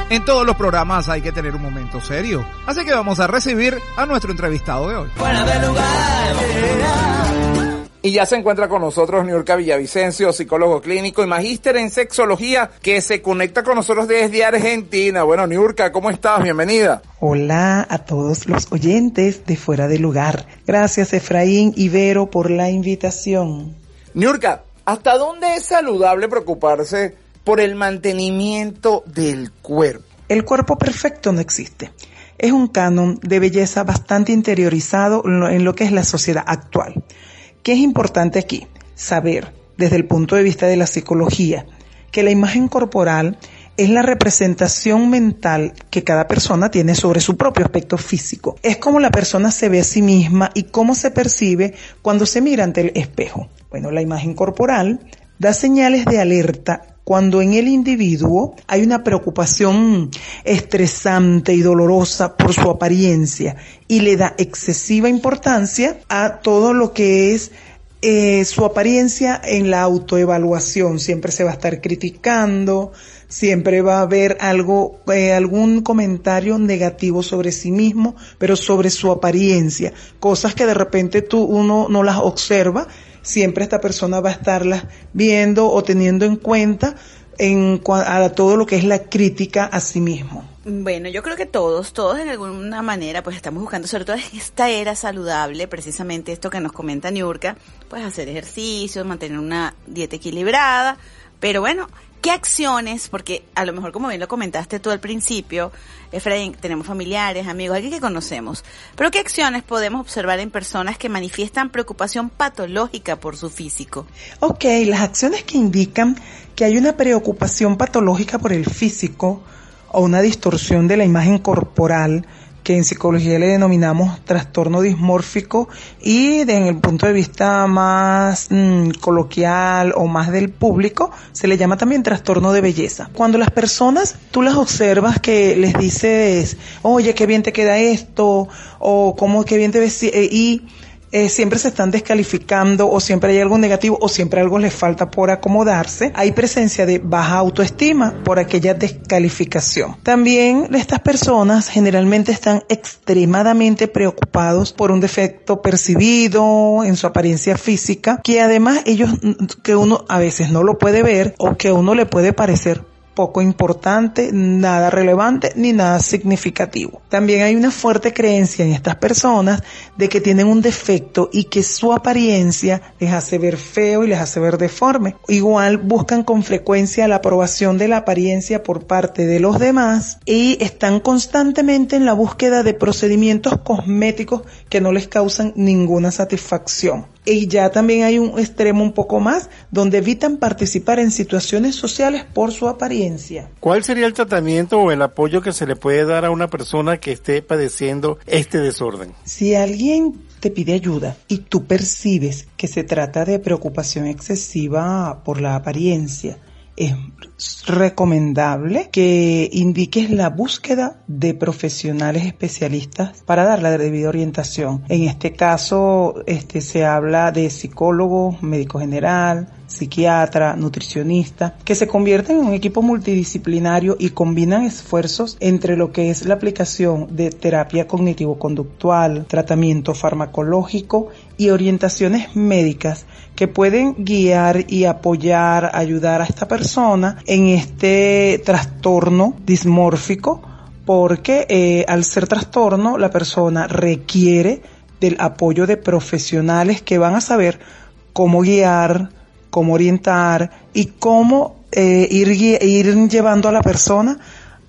En todos los programas hay que tener un momento serio. Así que vamos a recibir a nuestro entrevistado de hoy. Y ya se encuentra con nosotros Niurka Villavicencio, psicólogo clínico y magíster en sexología, que se conecta con nosotros desde Argentina. Bueno, Niurka, ¿cómo estás? Bienvenida. Hola a todos los oyentes de Fuera de Lugar. Gracias Efraín y Vero por la invitación. Niurka, ¿hasta dónde es saludable preocuparse por el mantenimiento del cuerpo? El cuerpo perfecto no existe. Es un canon de belleza bastante interiorizado en lo- que es la sociedad actual. ¿Qué es importante aquí? Saber, desde el punto de vista de la psicología, que la imagen corporal es la representación mental que cada persona tiene sobre su propio aspecto físico. Es como la persona se ve a sí misma y cómo se percibe cuando se mira ante el espejo. Bueno, la imagen corporal da señales de alerta cuando en el individuo hay una preocupación estresante y dolorosa por su apariencia y le da excesiva importancia a todo lo que es eh, su apariencia en la autoevaluación. Siempre se va a estar criticando, siempre va a haber algo, eh, algún comentario negativo sobre sí mismo, pero sobre su apariencia. Cosas que de repente tú, uno no las observa, siempre esta persona va a estarlas viendo o teniendo en cuenta en a todo lo que es la crítica a sí mismo. Bueno, yo creo que todos, todos de alguna manera, pues estamos buscando, sobre todo en esta era saludable, precisamente esto que nos comenta Niurka, pues hacer ejercicios, mantener una dieta equilibrada, pero bueno, ¿qué acciones? Porque a lo mejor, como bien lo comentaste tú al principio, Efraín, tenemos familiares, amigos, alguien que conocemos, pero ¿qué acciones podemos observar en personas que manifiestan preocupación patológica por su físico? Ok, las acciones que indican que hay una preocupación patológica por el físico o una distorsión de la imagen corporal que en psicología le denominamos trastorno dismórfico y de- en el punto de vista más mm, coloquial o más del público se le llama también trastorno de belleza. Cuando las personas tú las observas que les dices, oye, qué bien te queda esto o cómo qué bien te ves y eh, siempre se están descalificando o siempre hay algo negativo o siempre algo les falta por acomodarse, hay presencia de baja autoestima por aquella descalificación. También estas personas generalmente están extremadamente preocupados por un defecto percibido en su apariencia física que además ellos que uno a veces no lo puede ver o que uno le puede parecer poco importante, nada relevante ni nada significativo. También hay una fuerte creencia en estas personas de que tienen un defecto y que su apariencia les hace ver feo y les hace ver deforme. Igual buscan con frecuencia la aprobación de la apariencia por parte de los demás y están constantemente en la búsqueda de procedimientos cosméticos que no les causan ninguna satisfacción. Y ya también hay un extremo un poco más donde evitan participar en situaciones sociales por su apariencia. ¿Cuál sería el tratamiento o el apoyo que se le puede dar a una persona que esté padeciendo este desorden? Si alguien te pide ayuda y tú percibes que se trata de preocupación excesiva por la apariencia es recomendable que indiques la búsqueda de profesionales especialistas para dar la debida orientación. En este caso, este se habla de psicólogo, médico general, psiquiatra, nutricionista, que se convierten en un equipo multidisciplinario y combinan esfuerzos entre lo que es la aplicación de terapia cognitivo-conductual, tratamiento farmacológico y orientaciones médicas que pueden guiar y apoyar, ayudar a esta persona en este trastorno dismórfico, porque eh, al ser trastorno la persona requiere del apoyo de profesionales que van a saber cómo guiar, cómo orientar y cómo eh, ir, ir llevando a la persona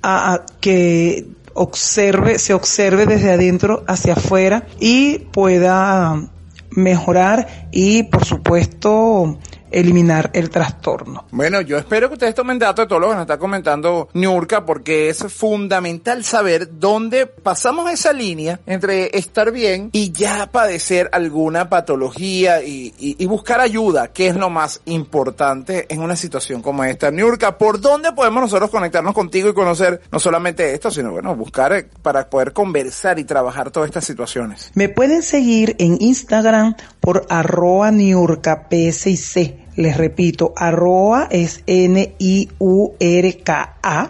a, a que observe, se observe desde adentro hacia afuera y pueda mejorar y por supuesto eliminar el trastorno. Bueno, yo espero que ustedes tomen datos de todo lo que nos está comentando Niurka, porque es fundamental saber dónde pasamos esa línea entre estar bien y ya padecer alguna patología y, y, y buscar ayuda, que es lo más importante en una situación como esta. Niurka, ¿por dónde podemos nosotros conectarnos contigo y conocer no solamente esto, sino bueno, buscar eh, para poder conversar y trabajar todas estas situaciones? Me pueden seguir en Instagram por arroba niurka. Les repito, arroba es N-I-U-R-K-A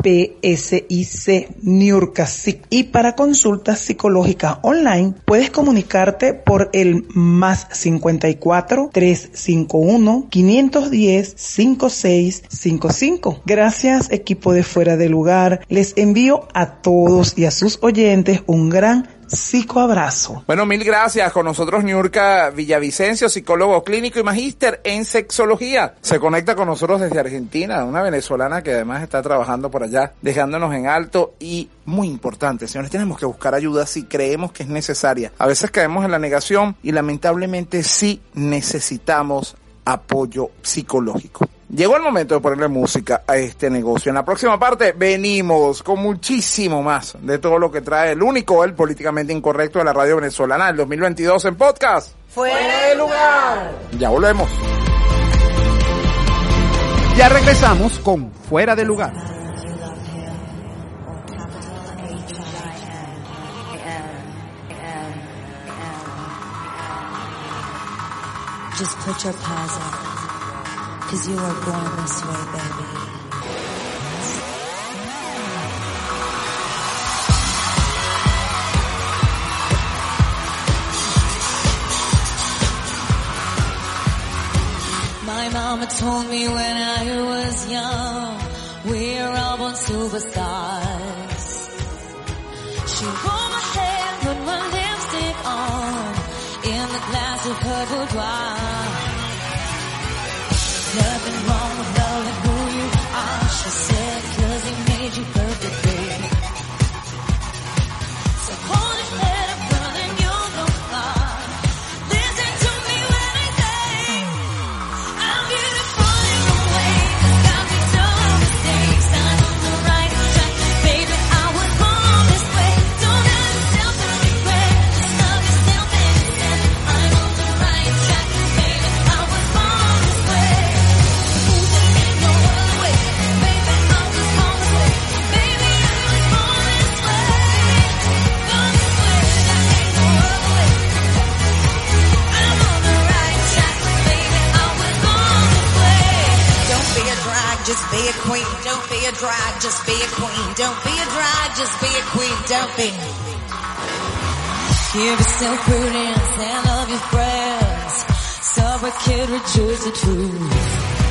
P-S-I-C, Niurkasic. Y para consultas psicológicas online, puedes comunicarte por el más 54 351 510 5655. Gracias, equipo de Fuera de Lugar. Les envío a todos y a sus oyentes un gran psicoabrazo. Bueno, mil gracias. Con nosotros Niurka Villavicencio, psicólogo clínico y magíster en sexología. Se conecta con nosotros desde Argentina, una venezolana que además está trabajando por allá, dejándonos en alto y muy importante, señores, tenemos que buscar ayuda si creemos que es necesaria. A veces caemos en la negación y lamentablemente sí necesitamos apoyo psicológico. Llegó el momento de ponerle música a este negocio. En la próxima parte venimos con muchísimo más de todo lo que trae el único, el políticamente incorrecto de la radio venezolana del 2022 en podcast. Fuera de lugar. Ya volvemos. Ya regresamos con Fuera de Lugar. Just put your paws up. Cause you were born this way, baby. My mama told me when I was young, we're all born superstars. She rolled my hair, put my lipstick on, in the glass of her boudoir. Don't be. Give yourself prudence and love your friends. Sober kid, rejoice the truth.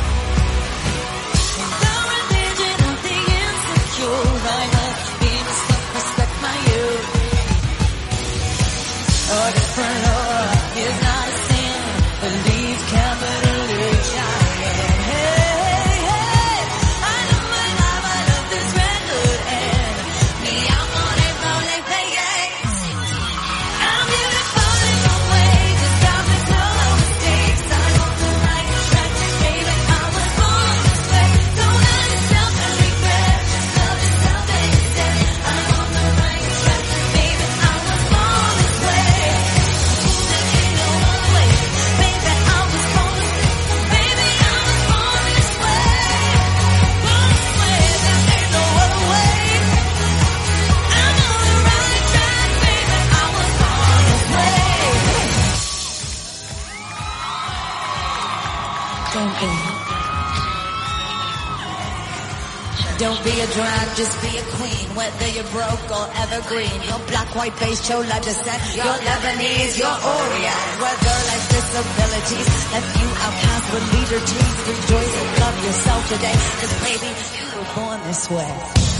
Drag, just be a queen. Whether you're broke or evergreen, your black, white, beige, chola descent, your Lebanese, your Orient. Whether life's disabilities left you outcast with leader teeth, rejoice and love yourself today. Cause baby, you were born this way.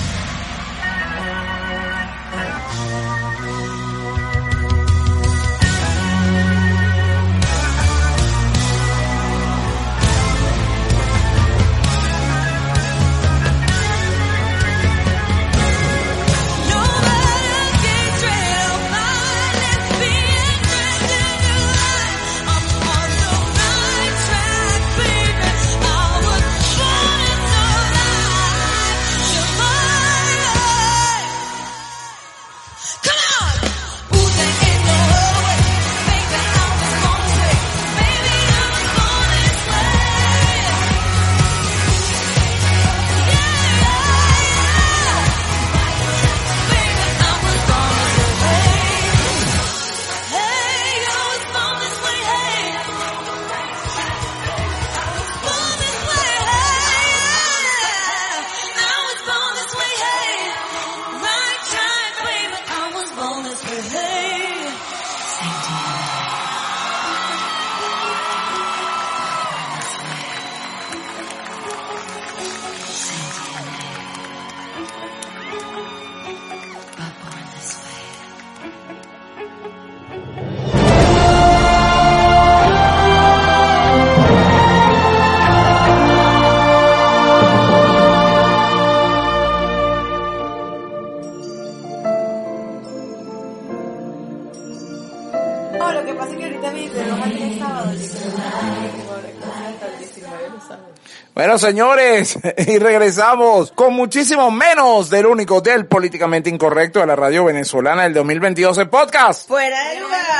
Señores, y regresamos con muchísimo menos del único del políticamente incorrecto de la radio venezolana del 2022 el podcast. Fuera de lugar.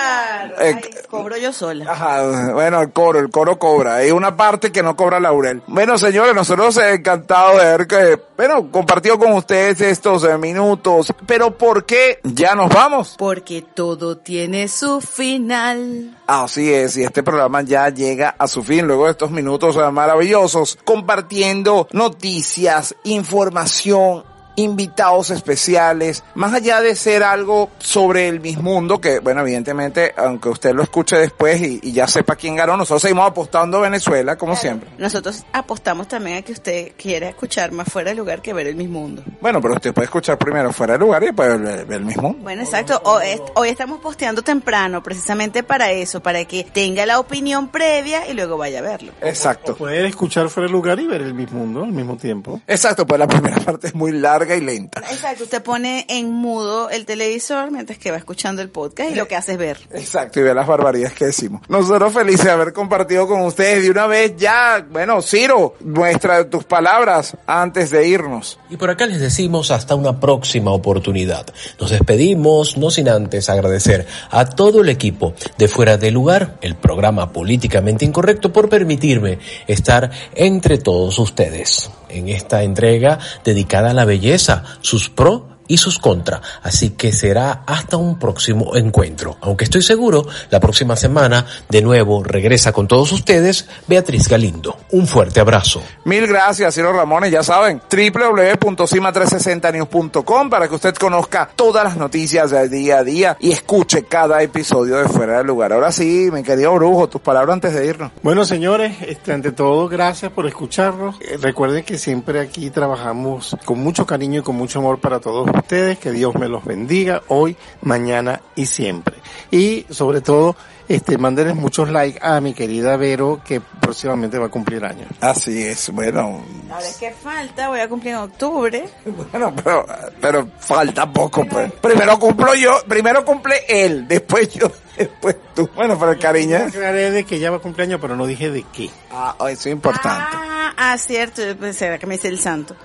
Eh, Ay, cobro yo sola. Ajá, bueno, el coro, el coro cobra. Hay una parte que no cobra Laurel. Bueno, señores, nosotros encantados de ver que, bueno, compartido con ustedes estos eh, minutos. Pero ¿por qué ya nos vamos? Porque todo tiene su final. Así es, y este programa ya llega a su fin luego de estos minutos eh, maravillosos, compartiendo noticias, información, invitados especiales, más allá de ser algo sobre el mismo mundo, que bueno, evidentemente, aunque usted lo escuche después y, y ya sepa quién ganó, nosotros seguimos apostando a Venezuela, como siempre. Nosotros apostamos también a que usted quiera escuchar más fuera de lugar que ver el mismo mundo. Bueno, pero usted puede escuchar primero fuera de lugar y después ver, ver el mismo mundo. Bueno, exacto. Hoy, hoy estamos posteando temprano, precisamente para eso, para que tenga la opinión previa y luego vaya a verlo. Exacto. Poder escuchar fuera de lugar y ver el mismo mundo al mismo tiempo. Exacto, pues la primera parte es muy larga y lenta. Exacto, usted pone en mudo el televisor mientras que va escuchando el podcast y lo que hace es ver. Exacto, y ve las barbaridades que decimos. Nosotros felices de haber compartido con ustedes de una vez ya, bueno, Ciro, muestra tus palabras antes de irnos. Y por acá les decimos hasta una próxima oportunidad. Nos despedimos, no sin antes agradecer a todo el equipo de Fuera de Lugar, el programa políticamente incorrecto, por permitirme estar entre todos ustedes en esta entrega dedicada a la belleza, sus pros y sus contras. Así que será hasta un próximo encuentro. Aunque estoy seguro, la próxima semana de nuevo regresa con todos ustedes Beatriz Galindo. Un fuerte abrazo. Mil gracias, Ciro Ramones. Ya saben, www.cima360news.com para que usted conozca todas las noticias del día a día y escuche cada episodio de Fuera del Lugar. Ahora sí, mi querido Brujo, tus palabras antes de irnos. Bueno, señores, este, ante todo, gracias por escucharnos. Eh, recuerden que siempre aquí trabajamos con mucho cariño y con mucho amor para todos ustedes. Que Dios me los bendiga hoy, mañana y siempre. Y sobre todo, este, mándenles muchos likes a mi querida Vero, que próximamente va a cumplir años. Así es, bueno, Ahora es que falta, voy a cumplir en octubre. bueno, pero, pero falta poco, pues. Primero cumplo yo, primero cumple él, después yo, después tú. Bueno, pero el cariño. Aclaré de que ya va a cumplir años, pero no dije de qué. Ah, eso es importante. Ah, ah, cierto, yo pensé que me dice el santo.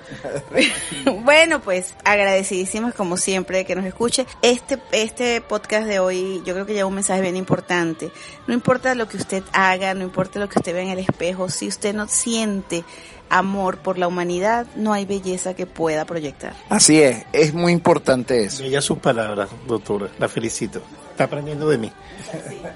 bueno, pues agradecidísimas como siempre que nos escuche. Este, este podcast de hoy yo creo que lleva un mensaje bien importante. No importa lo que usted haga, no importa lo que usted vea en el espejo, si usted no siente amor por la humanidad, no hay belleza que pueda proyectar. Así es, es muy importante eso. Ella sus palabras, doctora. La felicito. Está aprendiendo de mí.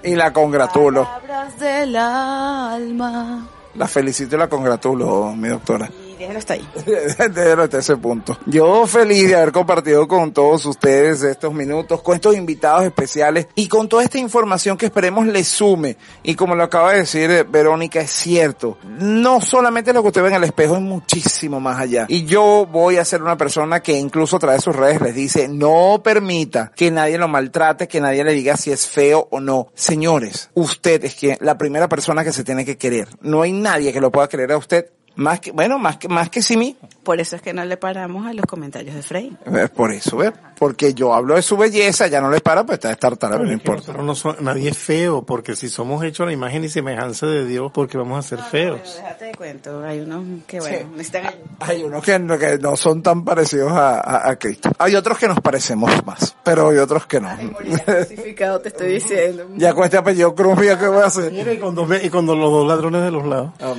Y la congratulo. Palabras del alma. La felicito y la congratulo, mi doctora. Y déjalo hasta ahí. Déjalo hasta ese punto. Yo feliz de haber compartido con todos ustedes estos minutos, con estos invitados especiales y con toda esta información que esperemos les sume. Y como lo acaba de decir eh, Verónica, es cierto. No solamente lo que usted ve en el espejo, es muchísimo más allá. Y yo voy a ser una persona que incluso de sus redes les dice, no permita que nadie lo maltrate, que nadie le diga si es feo o no. Señores, usted es que la primera persona que se tiene que querer. No hay nadie que lo pueda querer a usted más que, bueno, más que, más que sí mismo. Por eso es que no le paramos a los comentarios de Frey. Eh, Por eso, ¿ves? Porque yo hablo de su belleza, ya no les para, pues está estar tarde, no importa. No so- nadie es feo, porque si somos hechos a la imagen y semejanza de Dios, porque vamos a ser feos. Déjate de cuento, hay unos que bueno, necesitan ayuda. Hay unos que, no- que no son tan parecidos a, a- a Cristo. Hay otros que nos parecemos más, pero hay otros que no. crucificado, te estoy diciendo. ya con este apellido Cruz, qué voy a hacer. Mira, y con, dos, y con dos- los dos ladrones de los lados. Yo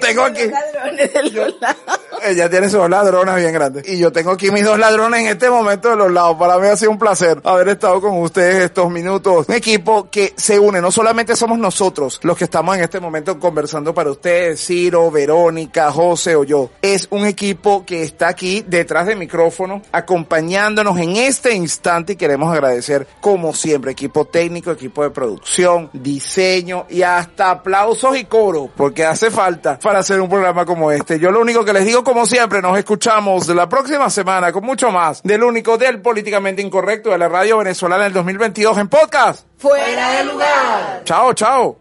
tengo aquí. Ladrones de los lados. Ella tiene sus dos ladronas bien grandes. Y yo tengo aquí mis dos ladrones en este momento de los lados. Para mí ha sido un placer haber estado con ustedes estos minutos. Un equipo que se une. No solamente somos nosotros los que estamos en este momento conversando para ustedes, Ciro, Verónica, José o yo. Es un equipo que está aquí detrás del micrófono acompañándonos en este instante y queremos agradecer como siempre equipo técnico, equipo de producción, diseño y hasta aplausos y coro porque hace falta para hacer un programa como este. Yo lo único que les digo como siempre, nos escuchamos la próxima semana con mucho más del único del políticamente incorrecto de la radio venezolana del 2022 en podcast. Fuera de lugar. Chao, chao.